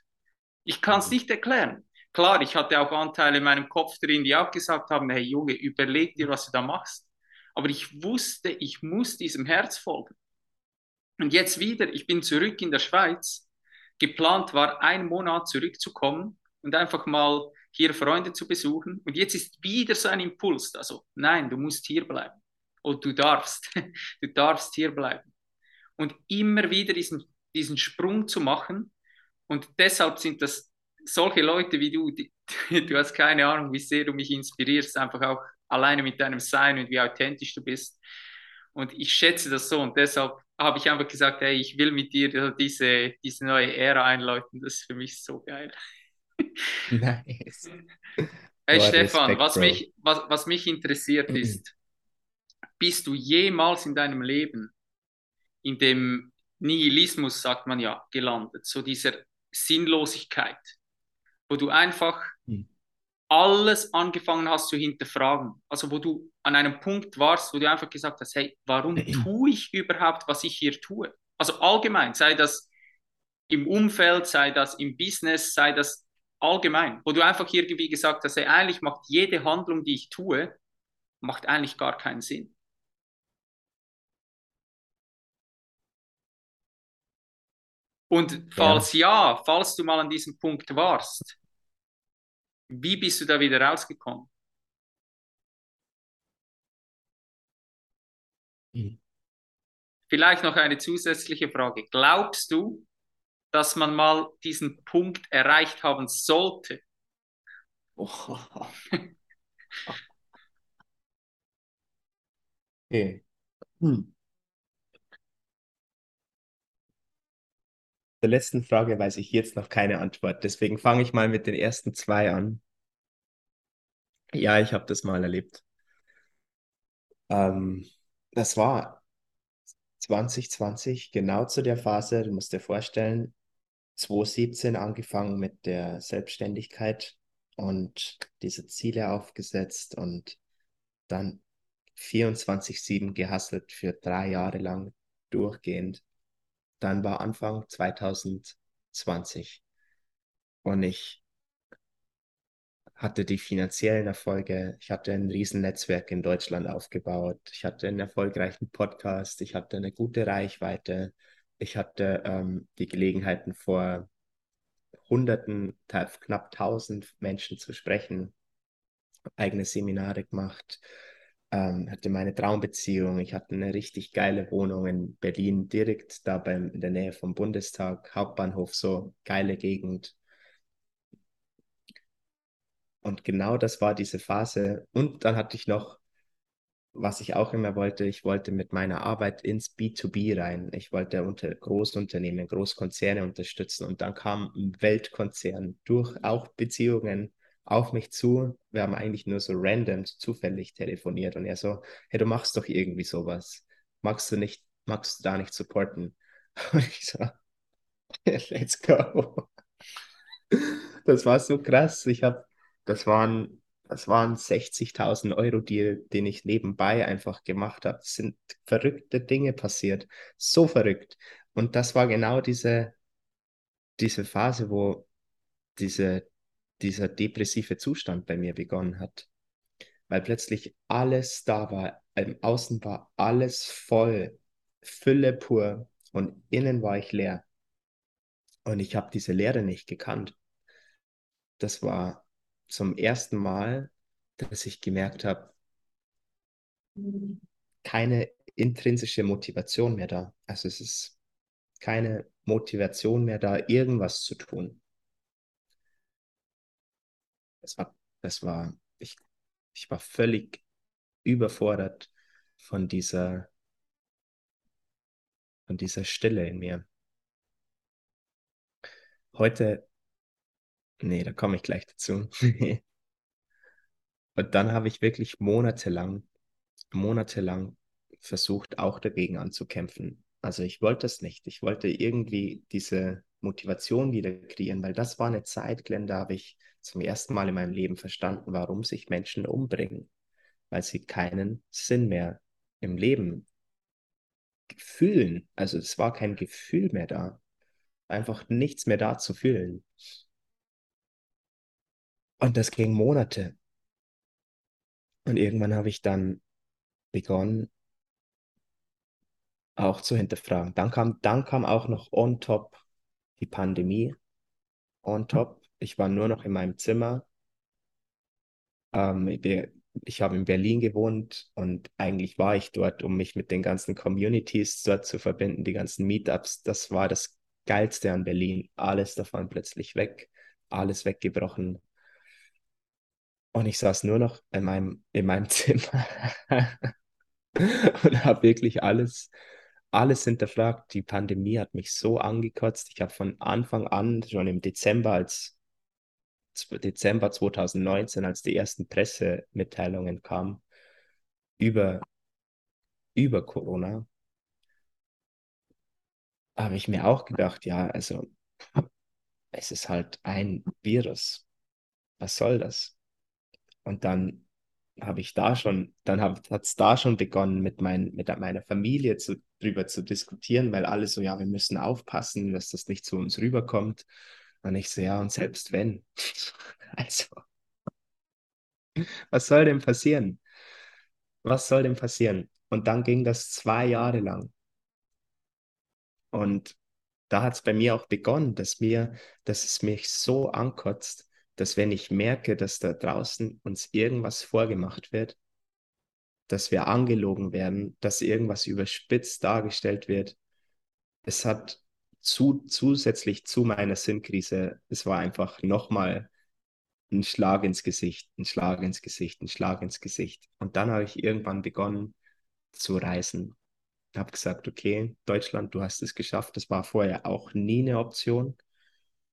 Ich kann es nicht erklären. Klar, ich hatte auch Anteile in meinem Kopf drin, die auch gesagt haben, hey Junge, überleg dir, was du da machst. Aber ich wusste, ich muss diesem Herz folgen. Und jetzt wieder, ich bin zurück in der Schweiz. Geplant war, einen Monat zurückzukommen und einfach mal hier Freunde zu besuchen. Und jetzt ist wieder so ein Impuls. Also, nein, du musst hier bleiben. Und du darfst. [laughs] du darfst hier bleiben. Und immer wieder diesen, diesen Sprung zu machen. Und deshalb sind das solche Leute wie du, die, [laughs] du hast keine Ahnung, wie sehr du mich inspirierst, einfach auch alleine mit deinem Sein und wie authentisch du bist. Und ich schätze das so und deshalb habe ich einfach gesagt, hey, ich will mit dir diese, diese neue Ära einläuten. Das ist für mich so geil. [laughs] Nice. Hey Boah, Stefan, Respekt, was, mich, was, was mich interessiert ist, bist du jemals in deinem Leben in dem Nihilismus, sagt man ja, gelandet, so dieser Sinnlosigkeit, wo du einfach. Alles angefangen hast zu hinterfragen. Also wo du an einem Punkt warst, wo du einfach gesagt hast, hey, warum tue ich überhaupt, was ich hier tue? Also allgemein, sei das im Umfeld, sei das im Business, sei das allgemein, wo du einfach irgendwie gesagt hast, hey, eigentlich macht jede Handlung, die ich tue, macht eigentlich gar keinen Sinn. Und falls ja. ja, falls du mal an diesem Punkt warst, wie bist du da wieder rausgekommen? Mhm. Vielleicht noch eine zusätzliche Frage. Glaubst du, dass man mal diesen Punkt erreicht haben sollte? Oh. [laughs] okay. Hm. Der letzten Frage weiß ich jetzt noch keine Antwort. Deswegen fange ich mal mit den ersten zwei an. Ja, ich habe das mal erlebt. Ähm, das war 2020, genau zu der Phase, du musst dir vorstellen, 2017 angefangen mit der Selbstständigkeit und diese Ziele aufgesetzt und dann 24-7 gehasselt für drei Jahre lang durchgehend dann war Anfang 2020 und ich hatte die finanziellen Erfolge, ich hatte ein Riesennetzwerk in Deutschland aufgebaut, ich hatte einen erfolgreichen Podcast, ich hatte eine gute Reichweite, ich hatte ähm, die Gelegenheiten vor Hunderten, knapp tausend Menschen zu sprechen, eigene Seminare gemacht, ähm, hatte meine Traumbeziehung. Ich hatte eine richtig geile Wohnung in Berlin, direkt da beim, in der Nähe vom Bundestag, Hauptbahnhof, so geile Gegend. Und genau das war diese Phase. Und dann hatte ich noch, was ich auch immer wollte, ich wollte mit meiner Arbeit ins B2B rein. Ich wollte unter Großunternehmen, Großkonzerne unterstützen. Und dann kam ein Weltkonzern durch auch Beziehungen auf mich zu. Wir haben eigentlich nur so random, zufällig telefoniert und er so, hey, du machst doch irgendwie sowas. Magst du nicht, magst du da nicht supporten? [laughs] Und ich so, [laughs] let's go. Das war so krass. Ich habe, das waren, das waren 60.000 Euro Deal, den ich nebenbei einfach gemacht habe. Es sind verrückte Dinge passiert. So verrückt. Und das war genau diese, diese Phase, wo diese dieser depressive Zustand bei mir begonnen hat. Weil plötzlich alles da war, im Außen war alles voll, Fülle pur und innen war ich leer. Und ich habe diese Leere nicht gekannt. Das war zum ersten Mal, dass ich gemerkt habe, keine intrinsische Motivation mehr da. Also es ist keine Motivation mehr da, irgendwas zu tun. Das war, das war, ich, ich war völlig überfordert von dieser, von dieser Stille in mir. Heute, nee, da komme ich gleich dazu. [laughs] Und dann habe ich wirklich monatelang, monatelang versucht, auch dagegen anzukämpfen. Also ich wollte es nicht. Ich wollte irgendwie diese Motivation wieder kreieren, weil das war eine Zeit, Glenn, da habe ich zum ersten Mal in meinem Leben verstanden, warum sich Menschen umbringen, weil sie keinen Sinn mehr im Leben fühlen. Also es war kein Gefühl mehr da, einfach nichts mehr da zu fühlen. Und das ging Monate. Und irgendwann habe ich dann begonnen, auch zu hinterfragen. Dann kam, dann kam auch noch on top die Pandemie on top. Ich war nur noch in meinem Zimmer. Ähm, ich, ich habe in Berlin gewohnt und eigentlich war ich dort, um mich mit den ganzen Communities dort zu verbinden, die ganzen Meetups. Das war das Geilste an Berlin. Alles davon plötzlich weg, alles weggebrochen. Und ich saß nur noch in meinem, in meinem [laughs] Zimmer [laughs] und habe wirklich alles, alles hinterfragt. Die Pandemie hat mich so angekotzt. Ich habe von Anfang an, schon im Dezember, als Dezember 2019, als die ersten Pressemitteilungen kamen über, über Corona, habe ich mir auch gedacht, ja, also es ist halt ein Virus. Was soll das? Und dann habe ich da schon, dann hat es da schon begonnen, mit, mein, mit meiner Familie zu, drüber zu diskutieren, weil alle so, ja, wir müssen aufpassen, dass das nicht zu uns rüberkommt. Und ich so, ja, und selbst wenn. [laughs] also, was soll denn passieren? Was soll denn passieren? Und dann ging das zwei Jahre lang. Und da hat es bei mir auch begonnen, dass mir, dass es mich so ankotzt, dass wenn ich merke, dass da draußen uns irgendwas vorgemacht wird, dass wir angelogen werden, dass irgendwas überspitzt dargestellt wird, es hat zu, zusätzlich zu meiner Sinnkrise, es war einfach nochmal ein Schlag ins Gesicht, ein Schlag ins Gesicht, ein Schlag ins Gesicht. Und dann habe ich irgendwann begonnen zu reisen. Habe gesagt, okay, Deutschland, du hast es geschafft. Das war vorher auch nie eine Option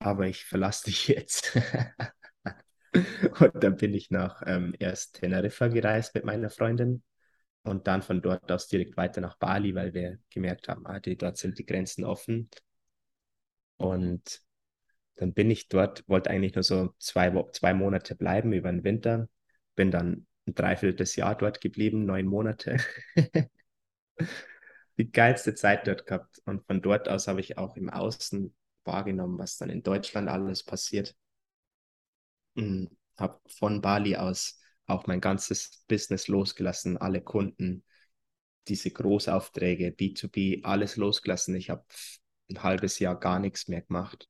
aber ich verlasse dich jetzt. [laughs] [laughs] und dann bin ich nach ähm, erst Teneriffa gereist mit meiner Freundin und dann von dort aus direkt weiter nach Bali, weil wir gemerkt haben, ah, die, dort sind die Grenzen offen. Und dann bin ich dort, wollte eigentlich nur so zwei, zwei Monate bleiben über den Winter, bin dann ein Dreiviertel Jahr dort geblieben, neun Monate. [laughs] die geilste Zeit dort gehabt. Und von dort aus habe ich auch im Außen wahrgenommen, was dann in Deutschland alles passiert. Habe von Bali aus auch mein ganzes Business losgelassen, alle Kunden, diese Großaufträge, B2B, alles losgelassen. Ich habe ein halbes Jahr gar nichts mehr gemacht,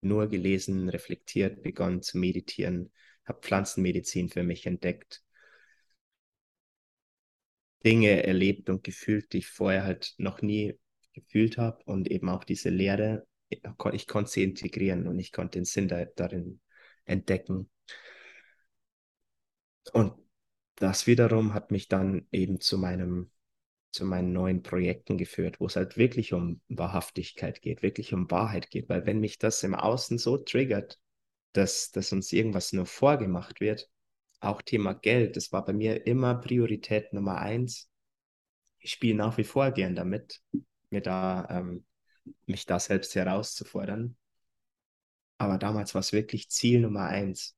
nur gelesen, reflektiert, begonnen zu meditieren, habe Pflanzenmedizin für mich entdeckt. Dinge erlebt und gefühlt, die ich vorher halt noch nie gefühlt habe und eben auch diese Lehre ich konnte sie integrieren und ich konnte den Sinn da, darin entdecken. Und das wiederum hat mich dann eben zu meinem zu meinen neuen Projekten geführt, wo es halt wirklich um Wahrhaftigkeit geht, wirklich um Wahrheit geht, weil wenn mich das im Außen so triggert, dass, dass uns irgendwas nur vorgemacht wird, auch Thema Geld, das war bei mir immer Priorität Nummer eins. Ich spiele nach wie vor gern damit, mir da ähm, mich da selbst herauszufordern. Aber damals war es wirklich Ziel Nummer eins.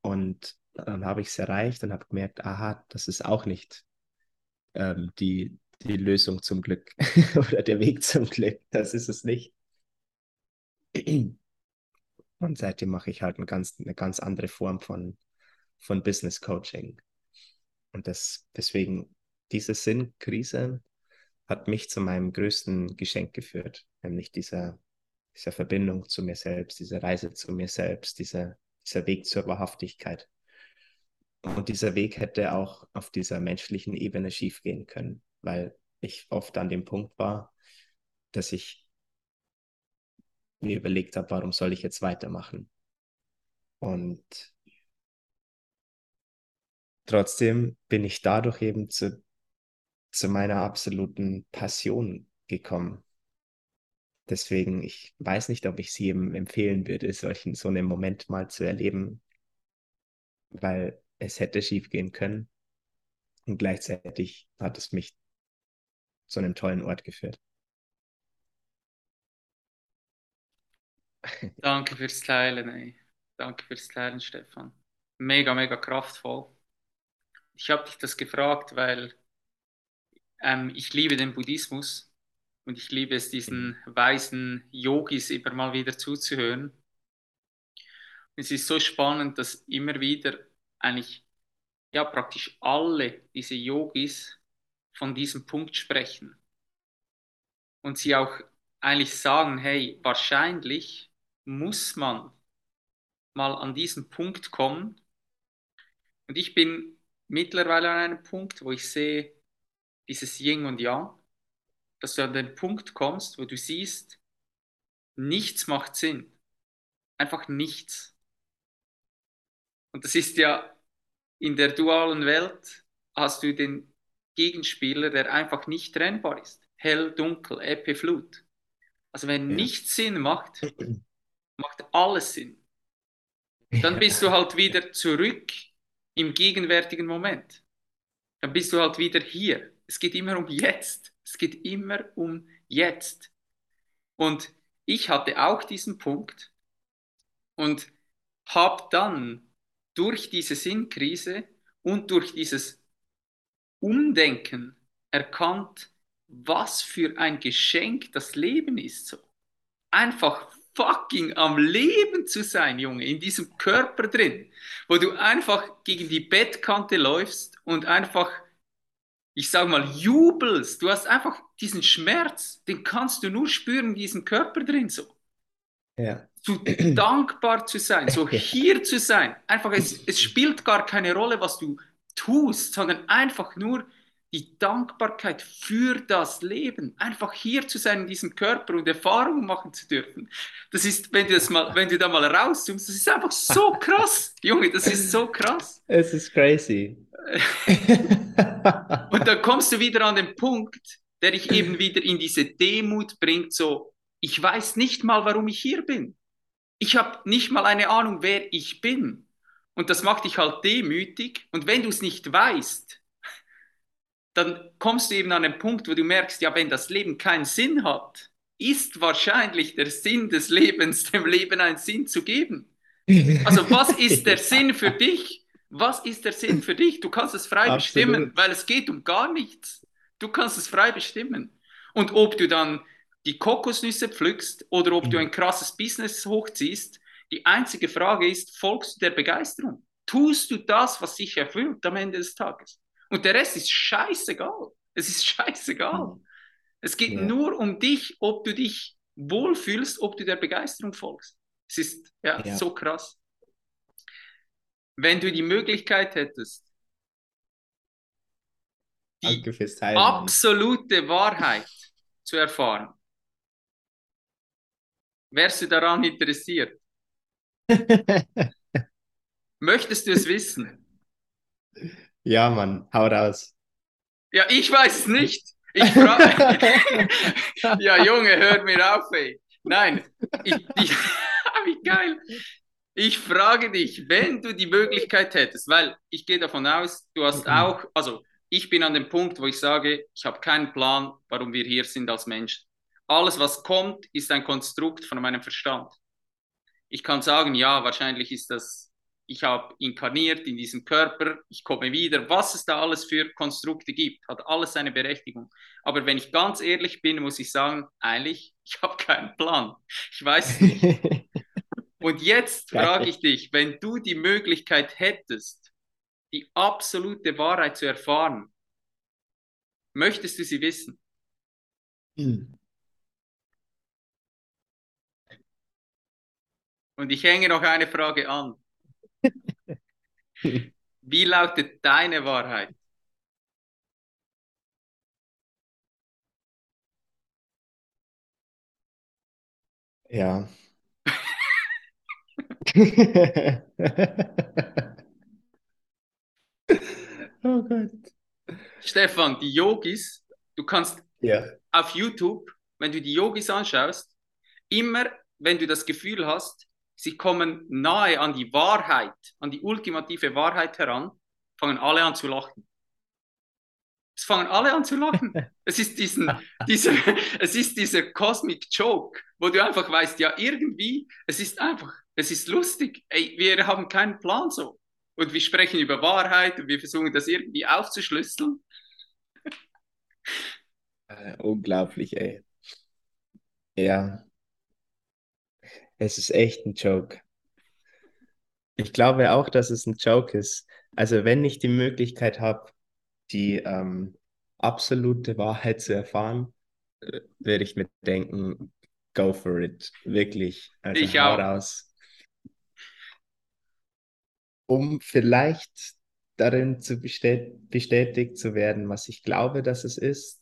Und dann habe ich es erreicht und habe gemerkt, aha, das ist auch nicht ähm, die, die Lösung zum Glück [laughs] oder der Weg zum Glück. Das ist es nicht. Und seitdem mache ich halt eine ganz, eine ganz andere Form von, von Business Coaching. Und das, deswegen, diese Sinnkrise hat mich zu meinem größten Geschenk geführt, nämlich dieser, dieser Verbindung zu mir selbst, diese Reise zu mir selbst, dieser, dieser Weg zur Wahrhaftigkeit. Und dieser Weg hätte auch auf dieser menschlichen Ebene schiefgehen können, weil ich oft an dem Punkt war, dass ich mir überlegt habe, warum soll ich jetzt weitermachen? Und trotzdem bin ich dadurch eben zu zu meiner absoluten Passion gekommen. Deswegen, ich weiß nicht, ob ich sie ihm empfehlen würde, solchen, so einen Moment mal zu erleben, weil es hätte schief gehen können. Und gleichzeitig hat es mich zu einem tollen Ort geführt. [laughs] Danke fürs Teilen, ey. Danke fürs Teilen, Stefan. Mega, mega kraftvoll. Ich habe dich das gefragt, weil ähm, ich liebe den Buddhismus und ich liebe es, diesen mhm. weisen Yogis immer mal wieder zuzuhören. Es ist so spannend, dass immer wieder eigentlich ja praktisch alle diese Yogis von diesem Punkt sprechen und sie auch eigentlich sagen, hey, wahrscheinlich muss man mal an diesen Punkt kommen. Und ich bin mittlerweile an einem Punkt, wo ich sehe, dieses Yin und Yang, dass du an den Punkt kommst, wo du siehst, nichts macht Sinn. Einfach nichts. Und das ist ja in der dualen Welt hast du den Gegenspieler, der einfach nicht trennbar ist. Hell, dunkel, Ebbe, Flut. Also wenn Ja. nichts Sinn macht, [clears throat] macht alles Sinn. Dann bist du halt wieder zurück im gegenwärtigen Moment. Dann bist du halt wieder hier. Es geht immer um jetzt. Es geht immer um jetzt. Und ich hatte auch diesen Punkt und habe dann durch diese Sinnkrise und durch dieses Umdenken erkannt, was für ein Geschenk das Leben ist. So. Einfach fucking am Leben zu sein, Junge, in diesem Körper drin, wo du einfach gegen die Bettkante läufst und einfach, ich sag mal, jubelst. Du hast einfach diesen Schmerz, den kannst du nur spüren in diesem Körper drin, so Ja. zu [clears throat] dankbar zu sein, so [laughs] hier zu sein. Einfach, es, es spielt gar keine Rolle, was du tust, sondern einfach nur die Dankbarkeit für das Leben. Einfach hier zu sein in diesem Körper und Erfahrungen machen zu dürfen. Das ist, wenn du das mal, wenn du da mal rauszoomst, das ist einfach so krass. Junge, das ist so krass. Es ist crazy. [laughs] Und dann kommst du wieder an den Punkt, der dich eben wieder in diese Demut bringt, so, ich weiß nicht mal, warum ich hier bin. Ich habe nicht mal eine Ahnung, wer ich bin. Und das macht dich halt demütig. Und wenn du es nicht weißt, dann kommst du eben an den Punkt, wo du merkst, ja, wenn das Leben keinen Sinn hat, ist wahrscheinlich der Sinn des Lebens, [laughs] dem Leben einen Sinn zu geben. Also was ist der [laughs] Sinn für dich? Was ist der Sinn für dich? Du kannst es frei Absolut. bestimmen, weil es geht um gar nichts. Du kannst es frei bestimmen. Und ob du dann die Kokosnüsse pflückst oder ob du ein krasses Business hochziehst, die einzige Frage ist, folgst du der Begeisterung? Tust du das, was sich erfüllt am Ende des Tages? Und der Rest ist scheißegal. Es ist scheißegal. Es geht Ja. nur um dich, ob du dich wohlfühlst, ob du der Begeisterung folgst. Es ist ja, Ja. so krass. Wenn du die Möglichkeit hättest, die absolute Wahrheit zu erfahren, wärst du daran interessiert? [laughs] Möchtest du es wissen? Ja, Mann, hau raus. Ja, ich weiß es nicht. Ich frage. [laughs] ja, Junge, hör mir auf, ey. Nein, ich, ich, [laughs] wie geil. Ich frage dich, wenn du die Möglichkeit hättest, weil ich gehe davon aus, du hast Mhm. auch, also ich bin an dem Punkt, wo ich sage, ich habe keinen Plan, warum wir hier sind als Menschen. Alles, was kommt, ist ein Konstrukt von meinem Verstand. Ich kann sagen, ja, wahrscheinlich ist das, ich habe inkarniert in diesem Körper, ich komme wieder, was es da alles für Konstrukte gibt, hat alles seine Berechtigung. Aber wenn ich ganz ehrlich bin, muss ich sagen, eigentlich, [laughs] ich habe keinen Plan. Ich weiß es nicht. [laughs] Und jetzt frage ich dich, wenn du die Möglichkeit hättest, die absolute Wahrheit zu erfahren, möchtest du sie wissen? Hm. Und ich hänge noch eine Frage an. [laughs] Wie lautet deine Wahrheit? Ja. [laughs] Oh Gott. Stefan, die Yogis, du kannst Ja. auf YouTube, wenn du die Yogis anschaust, immer, wenn du das Gefühl hast, sie kommen nahe an die Wahrheit, an die ultimative Wahrheit heran, fangen alle an zu lachen. Es fangen alle an zu lachen. [laughs] Es ist diesen, dieser, [laughs] es ist dieser Cosmic Joke, wo du einfach weißt, ja, irgendwie, es ist einfach, es ist lustig. Ey, wir haben keinen Plan so. Und wir sprechen über Wahrheit und wir versuchen das irgendwie aufzuschlüsseln. Äh, unglaublich, ey. Ja. Es ist echt ein Joke. Ich glaube auch, dass es ein Joke ist. Also, wenn ich die Möglichkeit habe, die ähm, absolute Wahrheit zu erfahren, äh, würde ich mir denken, go for it. Wirklich. Also, Ich auch. raus. Um vielleicht darin zu bestät bestätigt zu werden, was ich glaube, dass es ist.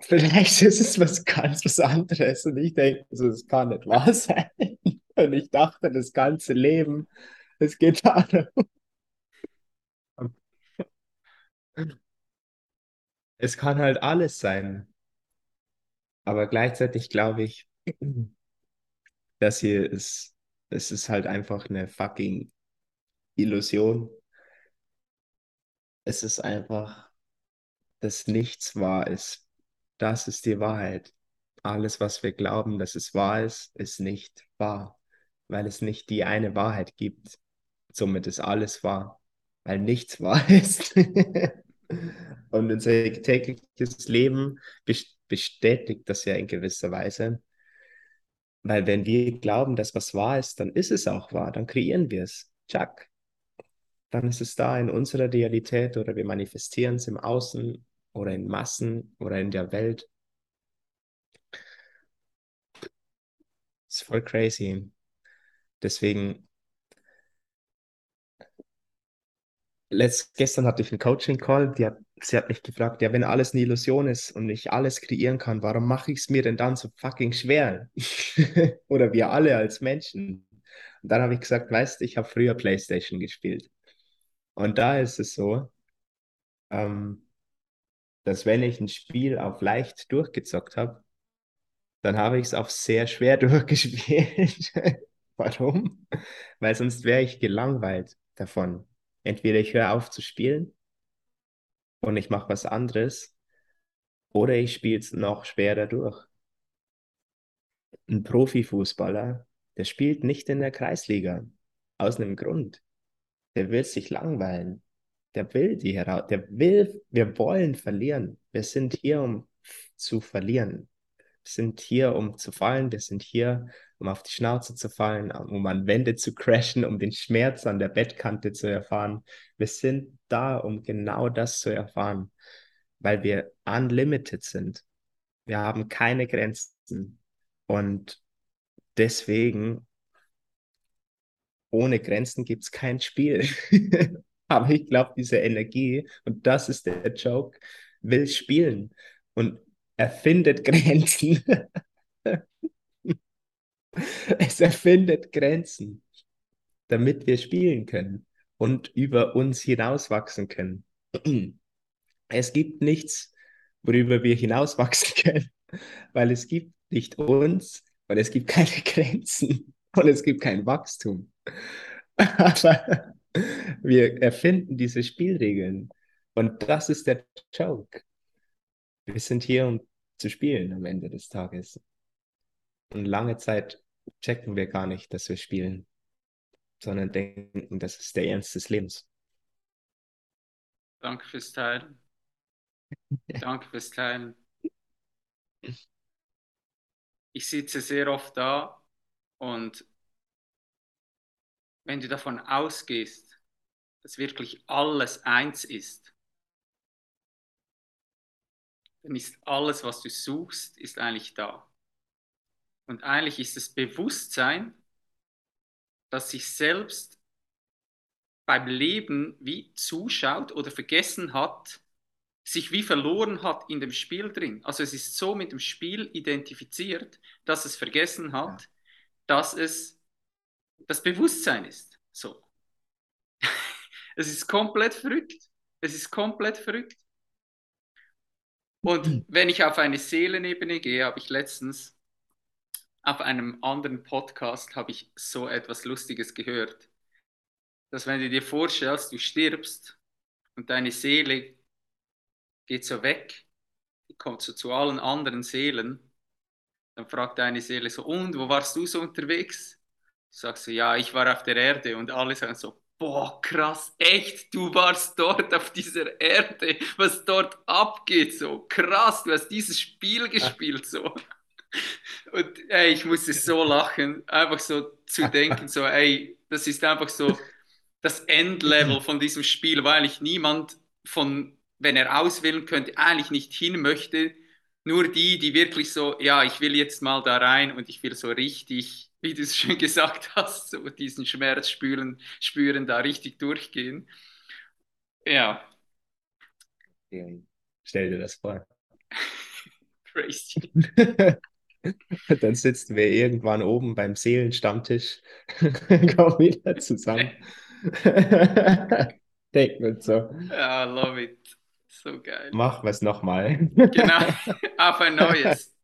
Vielleicht ist es was ganz was anderes und ich denke, so, das kann nicht wahr sein. Und ich dachte, das ganze Leben, es geht darum, Es kann halt alles sein. Aber gleichzeitig glaube ich, das hier ist, es ist halt einfach eine fucking Illusion. Es ist einfach, dass nichts wahr ist. Das ist die Wahrheit. Alles, was wir glauben, dass es wahr ist, ist nicht wahr, weil es nicht die eine Wahrheit gibt. Somit ist alles wahr, weil nichts [laughs] wahr ist. Und unser tägliches Leben bestätigt das ja in gewisser Weise. Weil wenn wir glauben, dass was wahr ist, dann ist es auch wahr, dann kreieren wir es. Chuck. Dann ist es da in unserer Realität oder wir manifestieren es im Außen oder in Massen oder in der Welt. Ist voll crazy. Deswegen letzt, gestern hatte ich einen Coaching-Call, die hat, sie hat mich gefragt, ja, wenn alles eine Illusion ist und ich alles kreieren kann, warum mache ich es mir denn dann so fucking schwer? [laughs] Oder wir alle als Menschen. Und dann habe ich gesagt, weißt du, ich habe früher Playstation gespielt. Und da ist es so, ähm, dass wenn ich ein Spiel auf leicht durchgezockt habe, dann habe ich es auf sehr schwer [laughs] durchgespielt. Warum? Weil sonst wäre ich gelangweilt davon. Entweder ich höre auf zu spielen und ich mache was anderes oder ich spiele es noch schwerer durch. Ein Profifußballer, der spielt nicht in der Kreisliga. Aus einem Grund. Der will sich langweilen. Der will die heraus. Der will, wir wollen verlieren. Wir sind hier, um zu verlieren. Wir sind hier, um zu fallen. Wir sind hier, um auf die Schnauze zu fallen, um an Wände zu crashen, um den Schmerz an der Bettkante zu erfahren. Wir sind da, um genau das zu erfahren, weil wir unlimited sind. Wir haben keine Grenzen. Und deswegen, ohne Grenzen gibt es kein Spiel. [laughs] [laughs] Aber ich glaube, diese Energie, und das ist der Joke, will spielen und erfindet Grenzen. [laughs] Es erfindet Grenzen, damit wir spielen können und über uns hinauswachsen können. [clears throat] Es gibt nichts, worüber wir hinauswachsen [laughs] können, weil es gibt nicht uns und es gibt keine Grenzen und es gibt kein Wachstum. Aber wir erfinden diese Spielregeln und das ist der Joke. Wir sind hier, um zu spielen am Ende des Tages. Und lange Zeit checken wir gar nicht, dass wir spielen, sondern denken, das ist der Ernst des Lebens. Danke fürs Teilen. [laughs] Danke fürs Teilen. Ich sitze sehr oft da und wenn du davon ausgehst, dass wirklich alles eins ist, dann ist alles, was du suchst, ist eigentlich da. Und eigentlich ist das Bewusstsein, dass sich selbst beim Leben wie zuschaut oder vergessen hat, sich wie verloren hat in dem Spiel drin. Also es ist so mit dem Spiel identifiziert, dass es vergessen hat, ja. dass es das Bewusstsein ist. So. Es ist komplett verrückt. Es ist komplett verrückt. Und wenn ich auf eine Seelenebene gehe, habe ich letztens auf einem anderen Podcast habe ich so etwas Lustiges gehört, dass wenn du dir vorstellst, du stirbst und deine Seele geht so weg, die kommt so zu allen anderen Seelen, dann fragt deine Seele so, und wo warst du so unterwegs? Du sagst so, ja, ich war auf der Erde und alle sagen so, boah, krass, echt, du warst dort auf dieser Erde, was dort abgeht, so krass, du hast dieses Spiel gespielt, so. Und ey, ich musste so lachen, einfach so zu [laughs] denken, so, ey, das ist einfach so das Endlevel von diesem Spiel, weil ich niemand von, wenn er auswählen könnte, eigentlich nicht hin möchte. Nur die, die wirklich so, ja, ich will jetzt mal da rein und ich will so richtig, wie du es schon [laughs] gesagt hast, so diesen Schmerz spüren, spüren, da richtig durchgehen. Ja. Stell dir das vor. [laughs] Crazy. [laughs] Dann sitzen wir irgendwann oben beim Seelenstammtisch, kommen wieder zusammen. Denken wir so. Ja, love it. So geil. Machen wir es nochmal. Genau, [laughs] auf ein neues.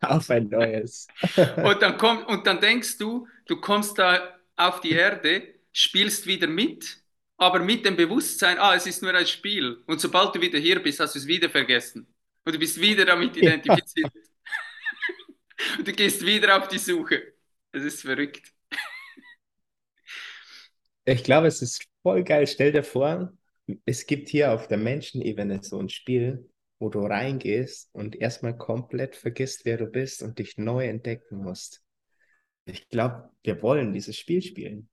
Auf ein neues. Und dann, kommt, und dann denkst du, du kommst da auf die Erde, spielst wieder mit, aber mit dem Bewusstsein, ah, es ist nur ein Spiel. Und sobald du wieder hier bist, hast du es wieder vergessen. Und du bist wieder damit identifiziert. Ja. [laughs] Und du gehst wieder auf die Suche. Das ist verrückt. Ich glaube, es ist voll geil. Stell dir vor, es gibt hier auf der Menschenebene so ein Spiel, wo du reingehst und erstmal komplett vergisst, wer du bist und dich neu entdecken musst. Ich glaube, wir wollen dieses Spiel spielen.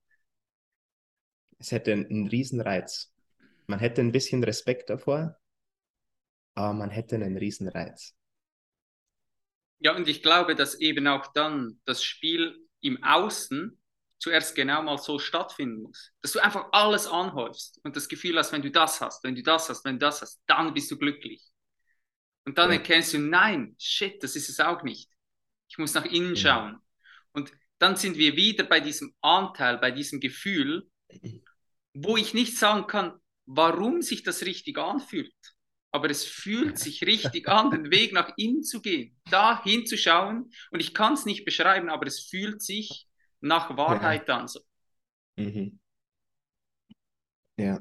Es hätte einen Riesenreiz. Man hätte ein bisschen Respekt davor, aber man hätte einen Riesenreiz. Ja, und ich glaube, dass eben auch dann das Spiel im Außen zuerst genau mal so stattfinden muss. Dass du einfach alles anhäufst und das Gefühl hast, wenn du das hast, wenn du das hast, wenn du das hast, dann bist du glücklich. Und dann ja. erkennst du, nein, shit, das ist es auch nicht. Ich muss nach innen ja. schauen. Und dann sind wir wieder bei diesem Anteil, bei diesem Gefühl, wo ich nicht sagen kann, warum sich das richtig anfühlt. Aber es fühlt sich richtig an, den Weg nach innen zu gehen, da hinzuschauen. Und ich kann es nicht beschreiben, aber es fühlt sich nach Wahrheit ja. an. So. Mhm. Ja.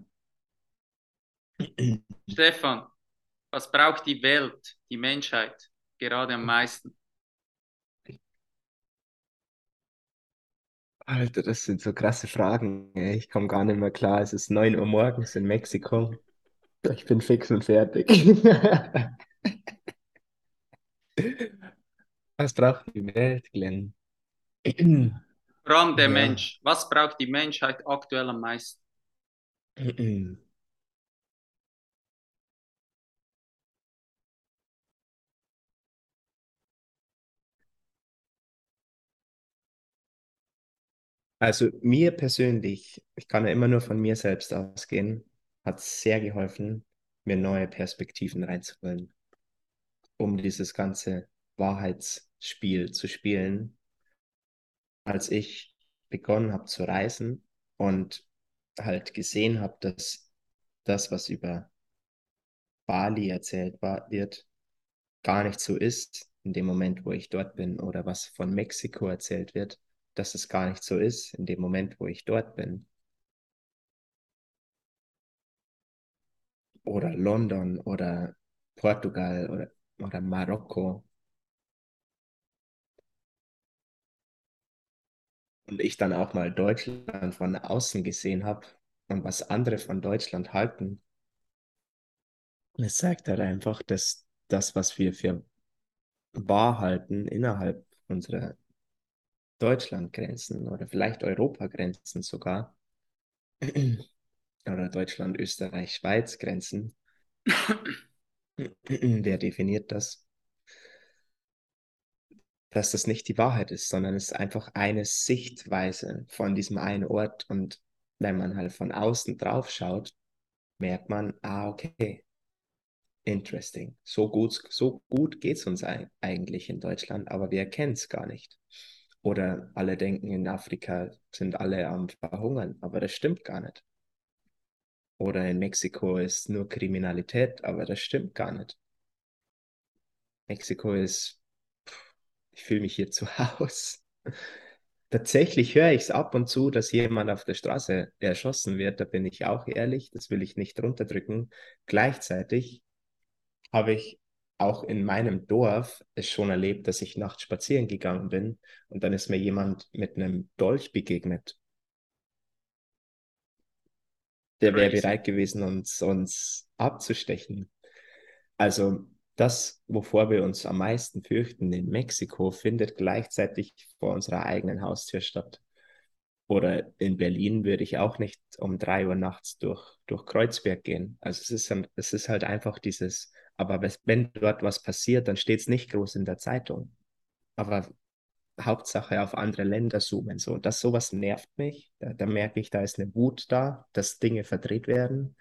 [clears throat] Stefan, was braucht die Welt, die Menschheit gerade am meisten? Alter, das sind so krasse Fragen. Ich komme gar nicht mehr klar. Es ist 9 Uhr morgens in Mexiko. Ich bin fix und fertig. [laughs] Was braucht die Welt, Glenn? [clears throat] Vor allem der ja. Mensch. Was braucht die Menschheit aktuell am meisten? Also mir persönlich, ich kann ja immer nur von mir selbst ausgehen, hat sehr geholfen, mir neue Perspektiven reinzuholen, um dieses ganze Wahrheitsspiel zu spielen als ich begonnen habe zu reisen und halt gesehen habe, dass das, was über Bali erzählt wird, gar nicht so ist in dem Moment, wo ich dort bin, oder was von Mexiko erzählt wird, dass es gar nicht so ist in dem Moment, wo ich dort bin. Oder London oder Portugal oder, oder Marokko und ich dann auch mal Deutschland von außen gesehen habe und was andere von Deutschland halten, es zeigt halt einfach, dass das, was wir für wahr halten innerhalb unserer Deutschlandgrenzen oder vielleicht Europagrenzen sogar, [clears throat] oder Deutschland, Österreich, Schweiz Grenzen, [clears throat] wer definiert das? Dass das nicht die Wahrheit ist, sondern es ist einfach eine Sichtweise von diesem einen Ort. Und wenn man halt von außen drauf schaut, merkt man, ah, okay, interesting. So gut, so gut geht es uns eigentlich in Deutschland, aber wir erkennen es gar nicht. Oder alle denken, in Afrika sind alle am Verhungern, aber das stimmt gar nicht. Oder in Mexiko ist nur Kriminalität, aber das stimmt gar nicht. Mexiko ist ich fühle mich hier [laughs] zu Hause. Tatsächlich höre ich es ab und zu, dass jemand auf der Straße erschossen wird. Da bin ich auch ehrlich, das will ich nicht runterdrücken. Gleichzeitig habe ich auch in meinem Dorf es schon erlebt, dass ich nachts spazieren gegangen bin und dann ist mir jemand mit einem Dolch begegnet. Der wäre bereit gewesen, uns, uns abzustechen. Also das, wovor wir uns am meisten fürchten in Mexiko, findet gleichzeitig vor unserer eigenen Haustür statt. Oder in Berlin würde ich auch nicht um drei Uhr nachts durch, durch Kreuzberg gehen. Also es ist, es ist halt einfach dieses, aber wenn dort was passiert, dann steht es nicht groß in der Zeitung. Aber Hauptsache auf andere Länder zoomen. So, das sowas nervt mich. Da, da merke ich, da ist eine Wut da, dass Dinge verdreht werden.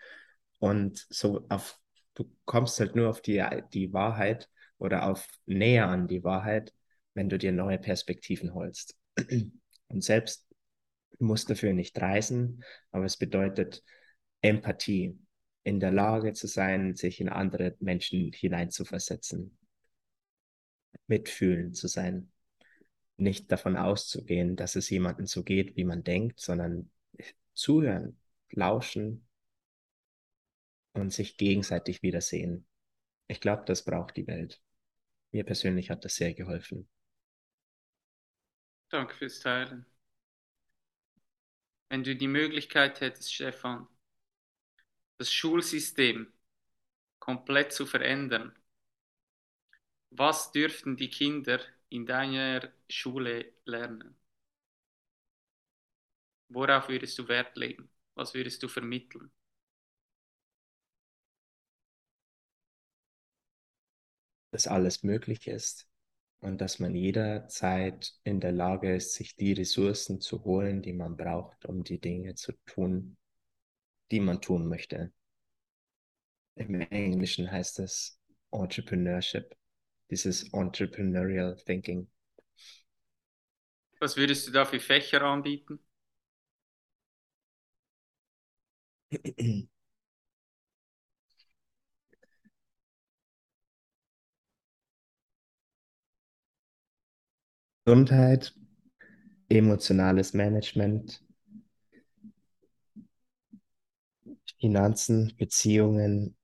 Und so auf du kommst halt nur auf die, die Wahrheit oder auf näher an die Wahrheit, wenn du dir neue Perspektiven holst. Und selbst musst dafür nicht reisen, aber es bedeutet Empathie. in der Lage zu sein, sich in andere Menschen hineinzuversetzen, mitfühlen zu sein, nicht davon auszugehen, dass es jemandem so geht, wie man denkt, sondern zuhören, lauschen und sich gegenseitig wiedersehen. Ich glaube, das braucht die Welt. Mir persönlich hat das sehr geholfen. Danke fürs Teilen. Wenn du die Möglichkeit hättest, Stefan, das Schulsystem komplett zu verändern, was dürften die Kinder in deiner Schule lernen? Worauf würdest du Wert legen? Was würdest du vermitteln? Dass alles möglich ist und dass man jederzeit in der Lage ist, sich die Ressourcen zu holen, die man braucht, um die Dinge zu tun, die man tun möchte. Im Englischen heißt es Entrepreneurship, dieses Entrepreneurial Thinking. Was würdest du da für Fächer anbieten? [clears throat] Gesundheit, emotionales Management, Finanzen, Beziehungen.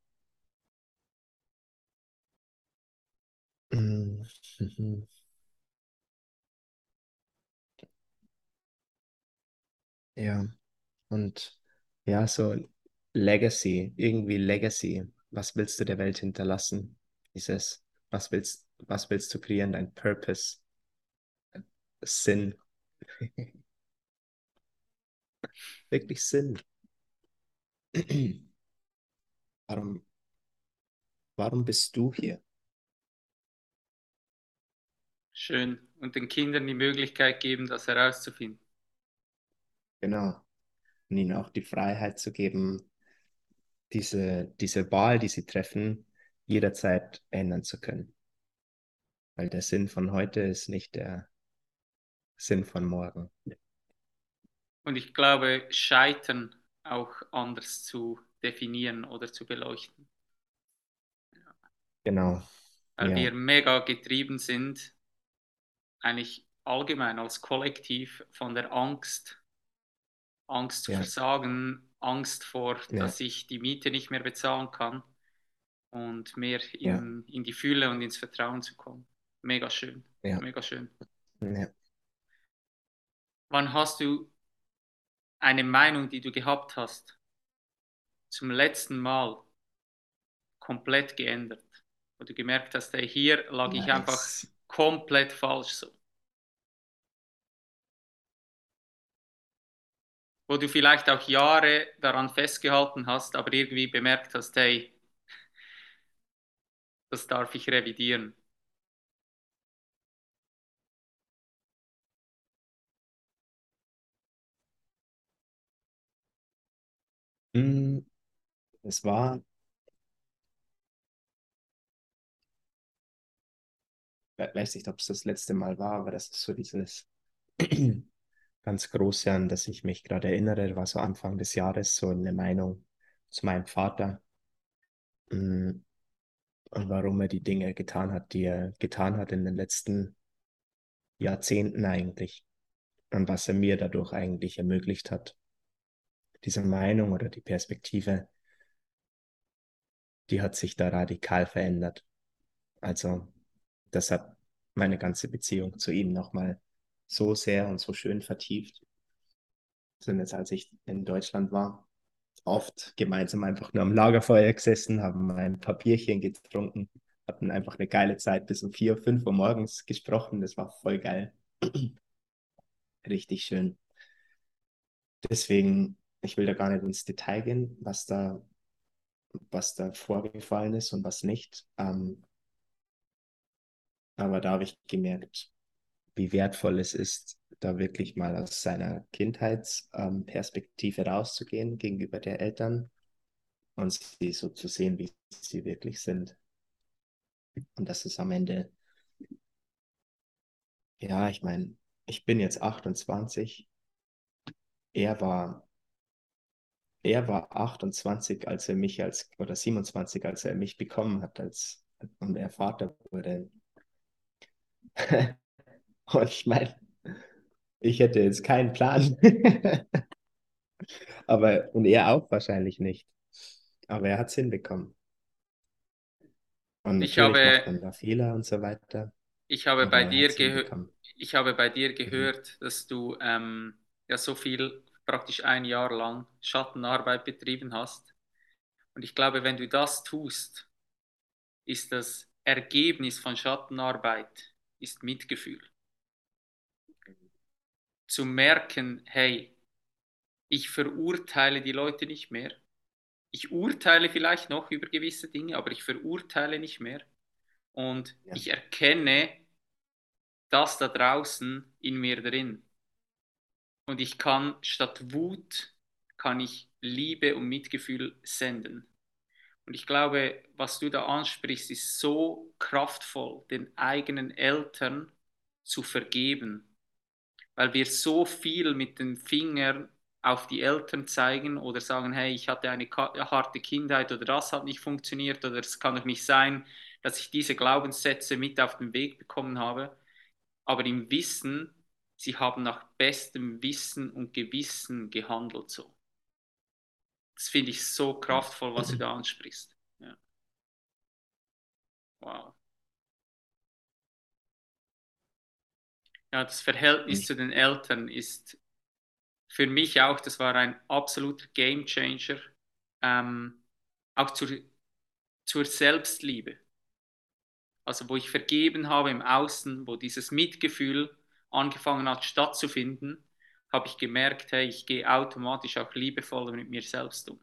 Mhm. [laughs] Ja, und ja, so Legacy, irgendwie Legacy. Was willst du der Welt hinterlassen? Dieses, was willst, was willst du kreieren? Dein Purpose, Sinn. Wirklich Sinn. Warum, warum bist du hier? Schön. Und den Kindern die Möglichkeit geben, das herauszufinden. Genau. Und ihnen auch die Freiheit zu geben, diese, diese Wahl, die sie treffen, jederzeit ändern zu können. Weil der Sinn von heute ist nicht der Sinn von morgen. Und ich glaube, Scheitern auch anders zu definieren oder zu beleuchten. Genau. Weil Ja. wir mega getrieben sind, eigentlich allgemein als Kollektiv von der Angst, Angst zu Ja. versagen, Angst vor, dass ich die Miete nicht mehr bezahlen kann und mehr in, in die Fülle und ins Vertrauen zu kommen. Mega schön, mega schön. Ja. Wann hast du eine Meinung, die du gehabt hast, zum letzten Mal komplett geändert? Wo du gemerkt hast, ey, hier lag ich einfach Nice. komplett falsch so. Wo du vielleicht auch Jahre daran festgehalten hast, aber irgendwie bemerkt hast, hey, das darf ich revidieren. Mm, Es war, we- weiß nicht, ob es das letzte Mal war, aber das ist so dieses [clears throat] ganz große, an das ich mich gerade erinnere, war so Anfang des Jahres so eine Meinung zu meinem Vater. Mm, Und warum er die Dinge getan hat, die er getan hat in den letzten Jahrzehnten eigentlich. Und was er mir dadurch eigentlich ermöglicht hat. Diese Meinung oder die Perspektive, die hat sich da radikal verändert. Also, das hat meine ganze Beziehung zu ihm nochmal so sehr und so schön vertieft. Sind jetzt, als ich in Deutschland war, oft gemeinsam einfach nur am Lagerfeuer gesessen, haben ein Papierchen getrunken, hatten einfach eine geile Zeit bis um vier, fünf Uhr morgens gesprochen. Das war voll geil. [clears throat] Richtig schön. Deswegen, ich will da gar nicht ins Detail gehen, was da, was da vorgefallen ist und was nicht. Ähm, aber da habe ich gemerkt, wie wertvoll es ist, da wirklich mal aus seiner Kindheitsperspektive rauszugehen gegenüber der Eltern und sie so zu sehen, wie sie wirklich sind. Und das ist am Ende, ja, ich meine, ich bin jetzt 28. Er war, er war 28, als er mich als, oder 27, als er mich bekommen hat, als und er Vater wurde. [laughs] und ich meine, ich hätte jetzt keinen Plan. [laughs] Aber, und er auch wahrscheinlich nicht. Aber er hat es hinbekommen. Und Ich habe, da Fehler und so weiter. ich habe bei dir ich habe bei dir Mhm. gehört, dass du ähm, ja so viel, praktisch ein Jahr lang Schattenarbeit betrieben hast. Und ich glaube, wenn du das tust, ist das Ergebnis von Schattenarbeit ist Mitgefühl. Zu merken, hey, ich verurteile die Leute nicht mehr. Ich urteile vielleicht noch über gewisse Dinge, aber ich verurteile nicht mehr. Und Ja. ich erkenne das da draußen in mir drin. Und ich kann statt Wut, kann ich Liebe und Mitgefühl senden. Und ich glaube, was du da ansprichst, ist so kraftvoll, den eigenen Eltern zu vergeben, weil wir so viel mit den Fingern auf die Eltern zeigen oder sagen, hey, ich hatte eine harte Kindheit oder das hat nicht funktioniert oder es kann doch nicht sein, dass ich diese Glaubenssätze mit auf den Weg bekommen habe, aber im Wissen, sie haben nach bestem Wissen und Gewissen gehandelt so. Das finde ich so kraftvoll, was du da ansprichst. Ja. Wow. Ja, das Verhältnis Ich- zu den Eltern ist für mich auch, das war ein absoluter Game Changer, ähm, auch zur, zur Selbstliebe. Also wo ich vergeben habe im Außen, wo dieses Mitgefühl angefangen hat stattzufinden, habe ich gemerkt, hey, ich gehe automatisch auch liebevoller mit mir selbst um.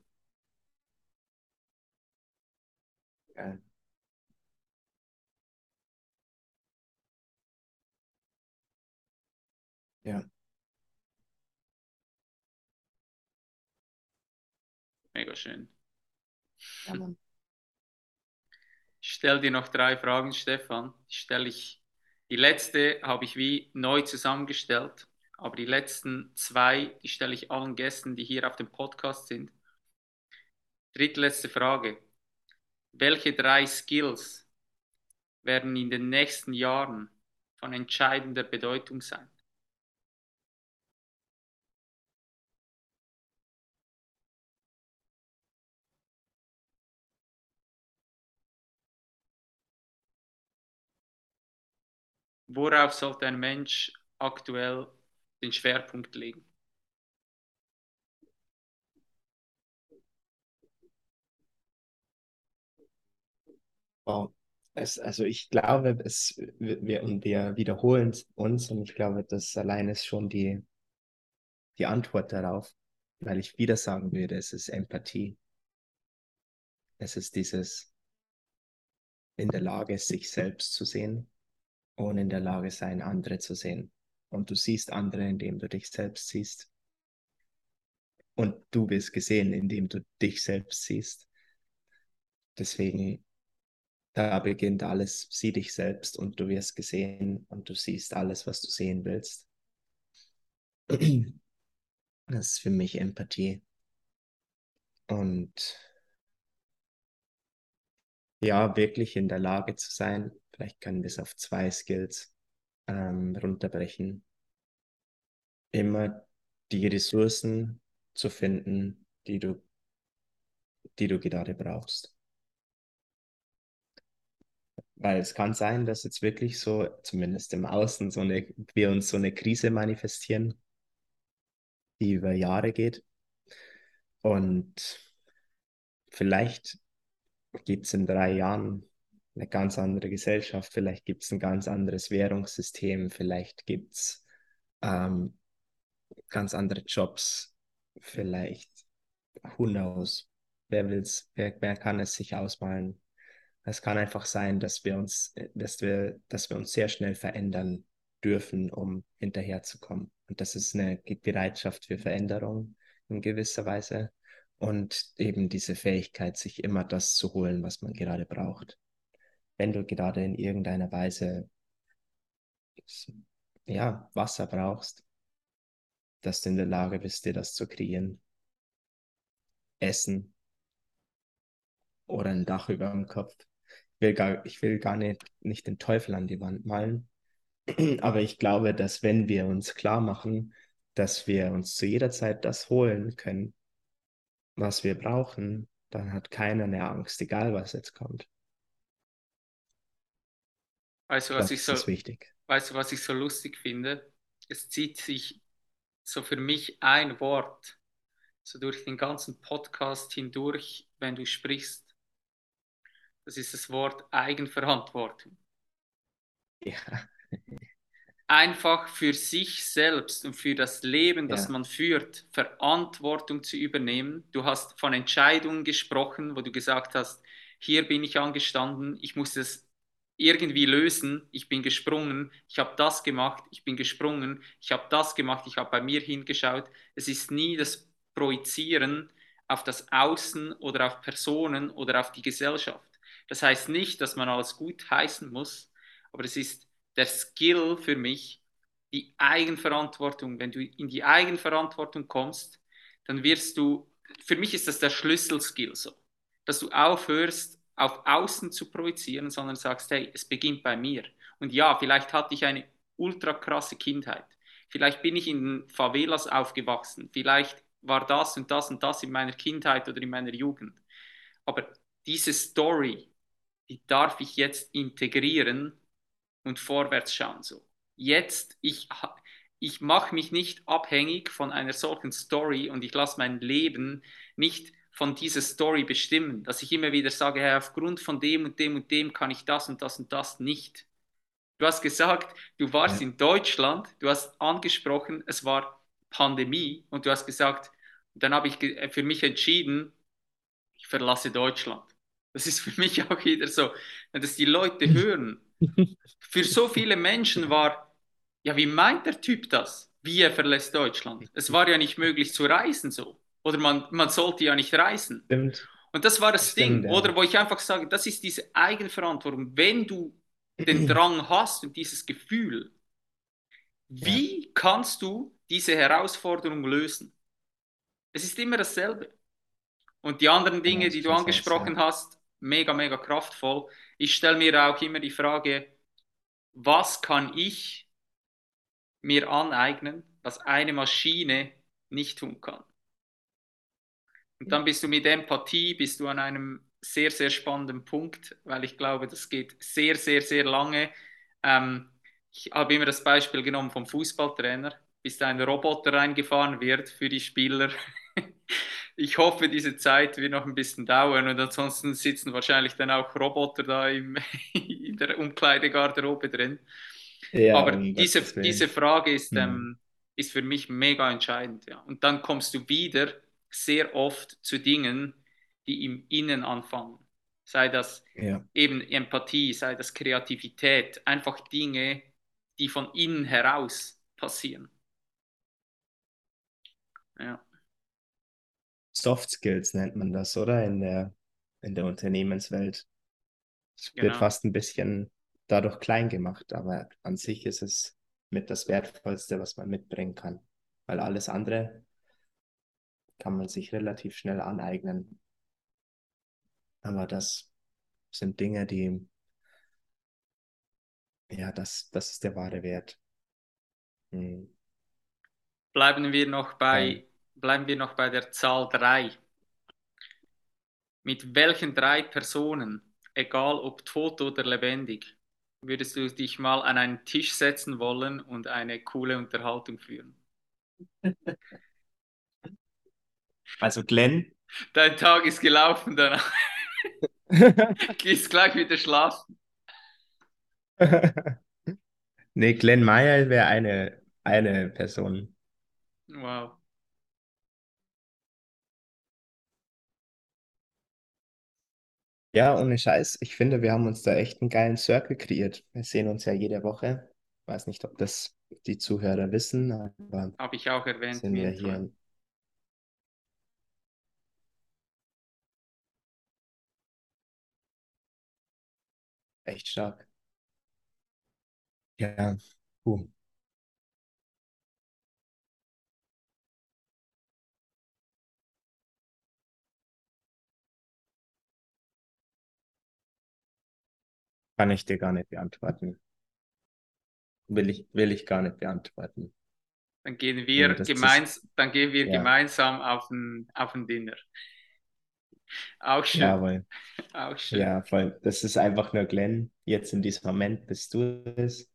Geil. Ja. Mega schön. Ja, Mann. Ich stelle dir noch drei Fragen, Stefan. Die stelle ich. Die letzte habe ich wie neu zusammengestellt, aber die letzten zwei, die stelle ich allen Gästen, die hier auf dem Podcast sind. Drittletzte Frage. Welche drei Skills werden in den nächsten Jahren von entscheidender Bedeutung sein? Worauf sollte ein Mensch aktuell den Schwerpunkt legen? Wow. Es, also ich glaube, es, wir, wir wiederholen uns und ich glaube, das allein ist schon die, die Antwort darauf, weil ich wieder sagen würde, es ist Empathie. Es ist dieses in der Lage, sich selbst zu sehen und in der Lage sein, andere zu sehen. Und du siehst andere, indem du dich selbst siehst. Und du bist gesehen, indem du dich selbst siehst. Deswegen da beginnt alles, sieh dich selbst und du wirst gesehen und du siehst alles, was du sehen willst. Das ist für mich Empathie. Und ja, wirklich in der Lage zu sein, vielleicht können wir es auf zwei Skills ähm, runterbrechen, immer die Ressourcen zu finden, die du, die du gerade brauchst. Weil es kann sein, dass jetzt wirklich so, zumindest im Außen, so eine, wir uns so eine Krise manifestieren, die über Jahre geht. Und vielleicht gibt es in drei Jahren eine ganz andere Gesellschaft, vielleicht gibt es ein ganz anderes Währungssystem, vielleicht gibt es ähm, ganz andere Jobs, vielleicht, who knows, wer will's, wer, wer kann es sich ausmalen? Es kann einfach sein, dass wir uns, dass wir, dass wir uns sehr schnell verändern dürfen, um hinterherzukommen. Und das ist eine Bereitschaft für Veränderung in gewisser Weise und eben diese Fähigkeit, sich immer das zu holen, was man gerade braucht. Wenn du gerade in irgendeiner Weise ja, Wasser brauchst, dass du in der Lage bist, dir das zu kreieren. Essen oder ein Dach über dem Kopf. Ich will gar, ich will gar nicht, nicht den Teufel an die Wand malen. [clears throat] Aber ich glaube, dass wenn wir uns klar machen, dass wir uns zu jeder Zeit das holen können, was wir brauchen, dann hat keiner mehr Angst, egal was jetzt kommt. Weißt du, was Das ich ist so, das wichtig. weißt du, was ich so lustig finde? Es zieht sich so für mich ein Wort, so durch den ganzen Podcast hindurch, wenn du sprichst. Das ist das Wort Eigenverantwortung. Ja, [laughs] Einfach für sich selbst und für das Leben, das Ja. man führt, Verantwortung zu übernehmen. Du hast von Entscheidungen gesprochen, wo du gesagt hast, hier bin ich angestanden, ich muss es irgendwie lösen, ich bin gesprungen, ich habe das gemacht, ich bin gesprungen, ich habe das gemacht, ich habe bei mir hingeschaut. Es ist nie das Projizieren auf das Außen oder auf Personen oder auf die Gesellschaft. Das heißt nicht, dass man alles gut heißen muss, aber es ist der Skill für mich, die Eigenverantwortung. Wenn du in die Eigenverantwortung kommst, dann wirst du, für mich ist das der Schlüsselskill so, dass du aufhörst, auf Außen zu projizieren, sondern sagst, hey, es beginnt bei mir. Und ja, vielleicht hatte ich eine ultra krasse Kindheit. Vielleicht bin ich in Favelas aufgewachsen. Vielleicht war das und das und das in meiner Kindheit oder in meiner Jugend. Aber diese Story, die darf ich jetzt integrieren und vorwärts schauen. So. Jetzt, ich, ich mache mich nicht abhängig von einer solchen Story und ich lasse mein Leben nicht von dieser Story bestimmen, dass ich immer wieder sage, hey, aufgrund von dem und dem und dem kann ich das und das und das nicht. Du hast gesagt, du warst Ja. in Deutschland, du hast angesprochen, es war Pandemie und du hast gesagt, dann habe ich ge- für mich entschieden, ich verlasse Deutschland. Das ist für mich [laughs] auch wieder so, wenn das die Leute hören. Für so viele Menschen war, ja, wie meint der Typ das? Wie er verlässt Deutschland? Es war ja nicht möglich zu reisen so. Oder man, man sollte ja nicht reisen. stimmt. Und das war das Stimmt, Ding, ja. oder wo ich einfach sage, das ist diese Eigenverantwortung. Wenn du den [clears throat] Drang hast und dieses Gefühl, wie kannst du diese Herausforderung lösen? Es ist immer dasselbe. Und die anderen Dinge, Genau, die du angesprochen hast, mega, mega kraftvoll. Ich stelle mir auch immer die Frage, was kann ich mir aneignen, was eine Maschine nicht tun kann? Und dann bist du mit Empathie, bist du an einem sehr, sehr spannenden Punkt, weil ich glaube, das geht sehr, sehr, sehr lange. Ähm, ich habe immer das Beispiel genommen vom Fußballtrainer, bis ein Roboter reingefahren wird für die Spieler. [laughs] Ich hoffe, diese Zeit wird noch ein bisschen dauern und ansonsten sitzen wahrscheinlich dann auch Roboter da im, [laughs] in der Umkleidegarderobe drin. Ja, Aber diese, diese Frage ist, Mhm. ähm, ist für mich mega entscheidend. Ja. Und dann kommst du wieder sehr oft zu Dingen, die im Innen anfangen. Sei das Ja, eben Empathie, sei das Kreativität, einfach Dinge, die von innen heraus passieren. Ja, Soft Skills nennt man das, oder? In der, in der Unternehmenswelt. Es wird Genau. fast ein bisschen dadurch klein gemacht, aber an sich ist es mit das Wertvollste, was man mitbringen kann. Weil alles andere kann man sich relativ schnell aneignen. Aber das sind Dinge, die, ja, das, das ist der wahre Wert. Hm. bleiben wir noch bei, Ja. Bleiben wir noch bei der Zahl 3. Mit welchen drei Personen, egal ob tot oder lebendig, würdest du dich mal an einen Tisch setzen wollen und eine coole Unterhaltung führen? [laughs] Also Glenn, Dein Tag ist gelaufen, dann [laughs] gehst gleich wieder schlafen. [laughs] nee, Glenn Meyer wäre eine, eine Person. Wow. Ja, ohne Scheiß. Ich finde, wir haben uns da echt einen geilen Circle kreiert. Wir sehen uns ja jede Woche. Weiß nicht, ob das die Zuhörer wissen, aber Habe ich auch erwähnt. sind wir hier. Echt stark. Ja, cool. Kann ich dir gar nicht beantworten. Will ich, will ich gar nicht beantworten. Dann gehen wir, das gemeins dann gehen wir Ja. gemeinsam auf ein, auf ein Dinner. Auch schön. Jawohl. [laughs] Auch schön. Ja, voll. Das ist einfach nur Glenn. Jetzt in diesem Moment bist du es.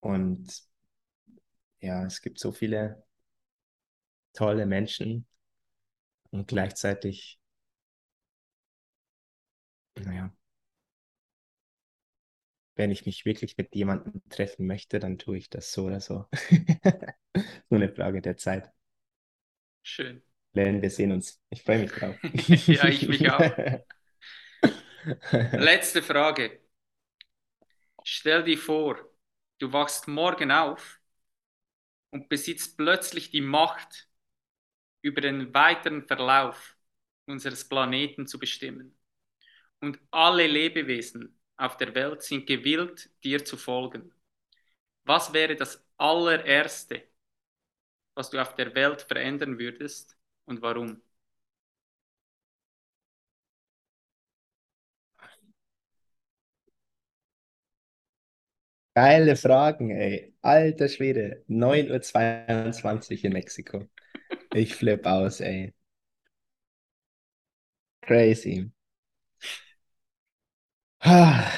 Und ja, es gibt so viele tolle Menschen und gleichzeitig, naja, wenn ich mich wirklich mit jemandem treffen möchte, dann tue ich das so oder so. [laughs] Nur eine Frage der Zeit. Schön. Glenn, wir sehen uns. Ich freue mich drauf. [laughs] Ja, ich mich auch. [laughs] Letzte Frage. Stell dir vor, du wachst morgen auf und besitzt plötzlich die Macht, über den weiteren Verlauf unseres Planeten zu bestimmen. Und alle Lebewesen auf der Welt sind gewillt, dir zu folgen. Was wäre das allererste, was du auf der Welt verändern würdest und warum? Geile Fragen, ey. Alter Schwede. 9.22 Uhr in Mexiko. Ich flipp aus, ey. Crazy. Ah,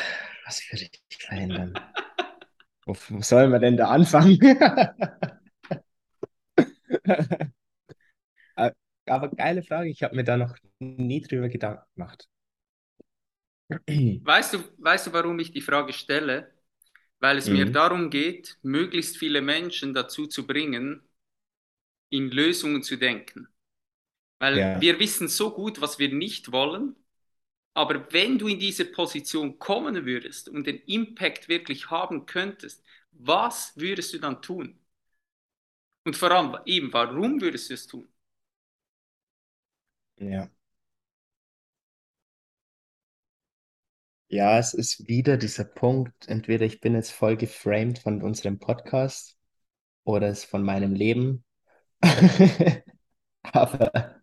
Was würde ich verändern? Wo, wo soll man denn da anfangen? Aber [laughs] aber geile Frage. Ich habe mir da noch nie drüber Gedanken gemacht. Weißt du, weißt du, warum ich die Frage stelle? Weil es mir Mhm. darum geht, möglichst viele Menschen dazu zu bringen, in Lösungen zu denken. Weil Ja. wir wissen so gut, was wir nicht wollen, aber wenn du in diese Position kommen würdest und den Impact wirklich haben könntest, was würdest du dann tun? Und vor allem eben, warum würdest du es tun? Ja. Ja, es ist wieder dieser Punkt, entweder ich bin jetzt voll geframed von unserem Podcast oder es von meinem Leben. [laughs] Aber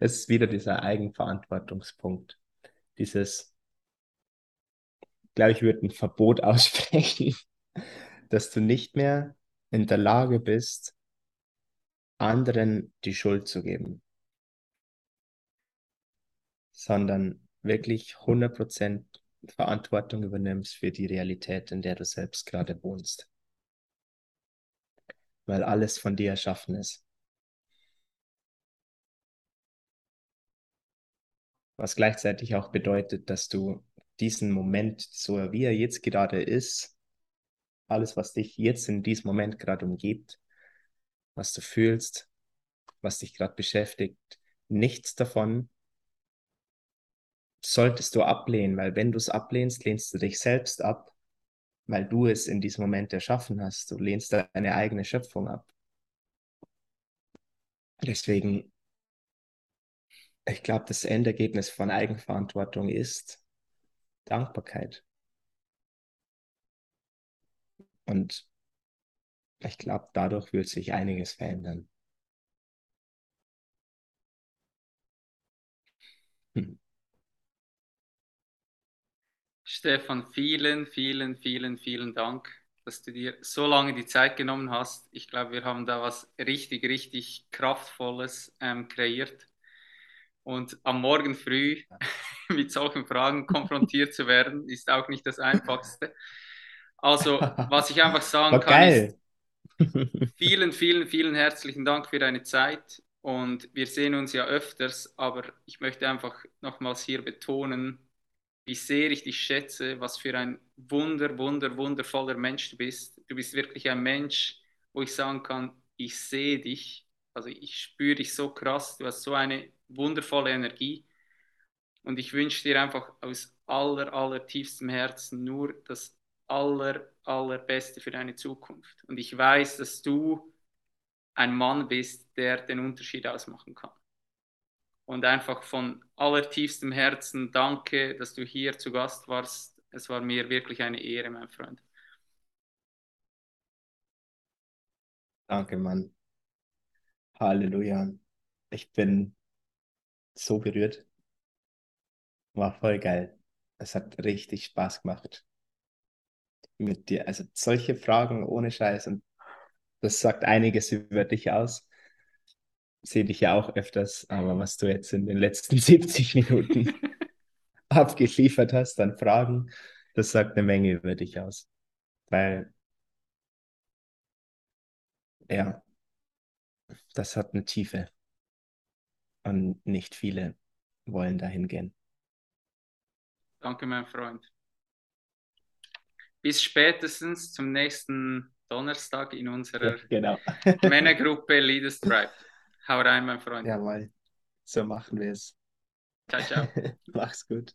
es ist wieder dieser Eigenverantwortungspunkt. Dieses, glaube, ich würde ein Verbot [laughs] aussprechen, dass du nicht mehr in der Lage bist, anderen die Schuld zu geben, sondern wirklich 100% Verantwortung übernimmst für die Realität, in der du selbst gerade wohnst. Weil alles von dir erschaffen ist. Was gleichzeitig auch bedeutet, dass du diesen Moment, so wie er jetzt gerade ist, alles, was dich jetzt in diesem Moment gerade umgibt, was du fühlst, was dich gerade beschäftigt, nichts davon solltest du ablehnen, weil wenn du es ablehnst, lehnst du dich selbst ab, weil du es in diesem Moment erschaffen hast. Du lehnst deine eigene Schöpfung ab. Deswegen, ich glaube, das Endergebnis von Eigenverantwortung ist Dankbarkeit. Und ich glaube, dadurch wird sich einiges verändern. Hm. Stefan, vielen, vielen, vielen, vielen Dank, dass du dir so lange die Zeit genommen hast. Ich glaube, wir haben da was richtig, richtig Kraftvolles ähm, kreiert. Und am Morgen früh [laughs] mit solchen Fragen konfrontiert zu werden, ist auch nicht das Einfachste. Also, was ich einfach sagen War kann, ist, geil. Vielen, vielen, vielen herzlichen Dank für deine Zeit und wir sehen uns ja öfters, aber ich möchte einfach nochmals hier betonen, wie sehr ich dich schätze, was für ein wunder, wunder, wundervoller Mensch du bist. Du bist wirklich ein Mensch, wo ich sagen kann, ich sehe dich, also ich spüre dich so krass, du hast so eine wundervolle Energie und ich wünsche dir einfach aus aller, aller tiefstem Herzen nur das aller, allerbeste für deine Zukunft. Und ich weiß, dass du ein Mann bist, der den Unterschied ausmachen kann. Und einfach von allertiefstem Herzen danke, dass du hier zu Gast warst. Es war mir wirklich eine Ehre, mein Freund. Danke, Mann. Halleluja. Ich bin so berührt. War voll geil. Es hat richtig Spaß gemacht. mit dir. Also solche Fragen ohne Scheiß und das sagt einiges über dich aus. Sehe dich ja auch öfters, aber was du jetzt in den letzten [laughs] 70 Minuten [laughs] abgeliefert hast an Fragen, das sagt eine Menge über dich aus. Weil, ja, das hat eine Tiefe. Und nicht viele wollen dahin gehen. Danke, mein Freund. Bis spätestens zum nächsten Donnerstag in unserer Ja, [laughs] genau. [laughs] Männergruppe Leaders Tribe. Hau rein, mein Freund. Jawohl. So machen wir es. Ciao, ciao. [laughs] Mach's gut.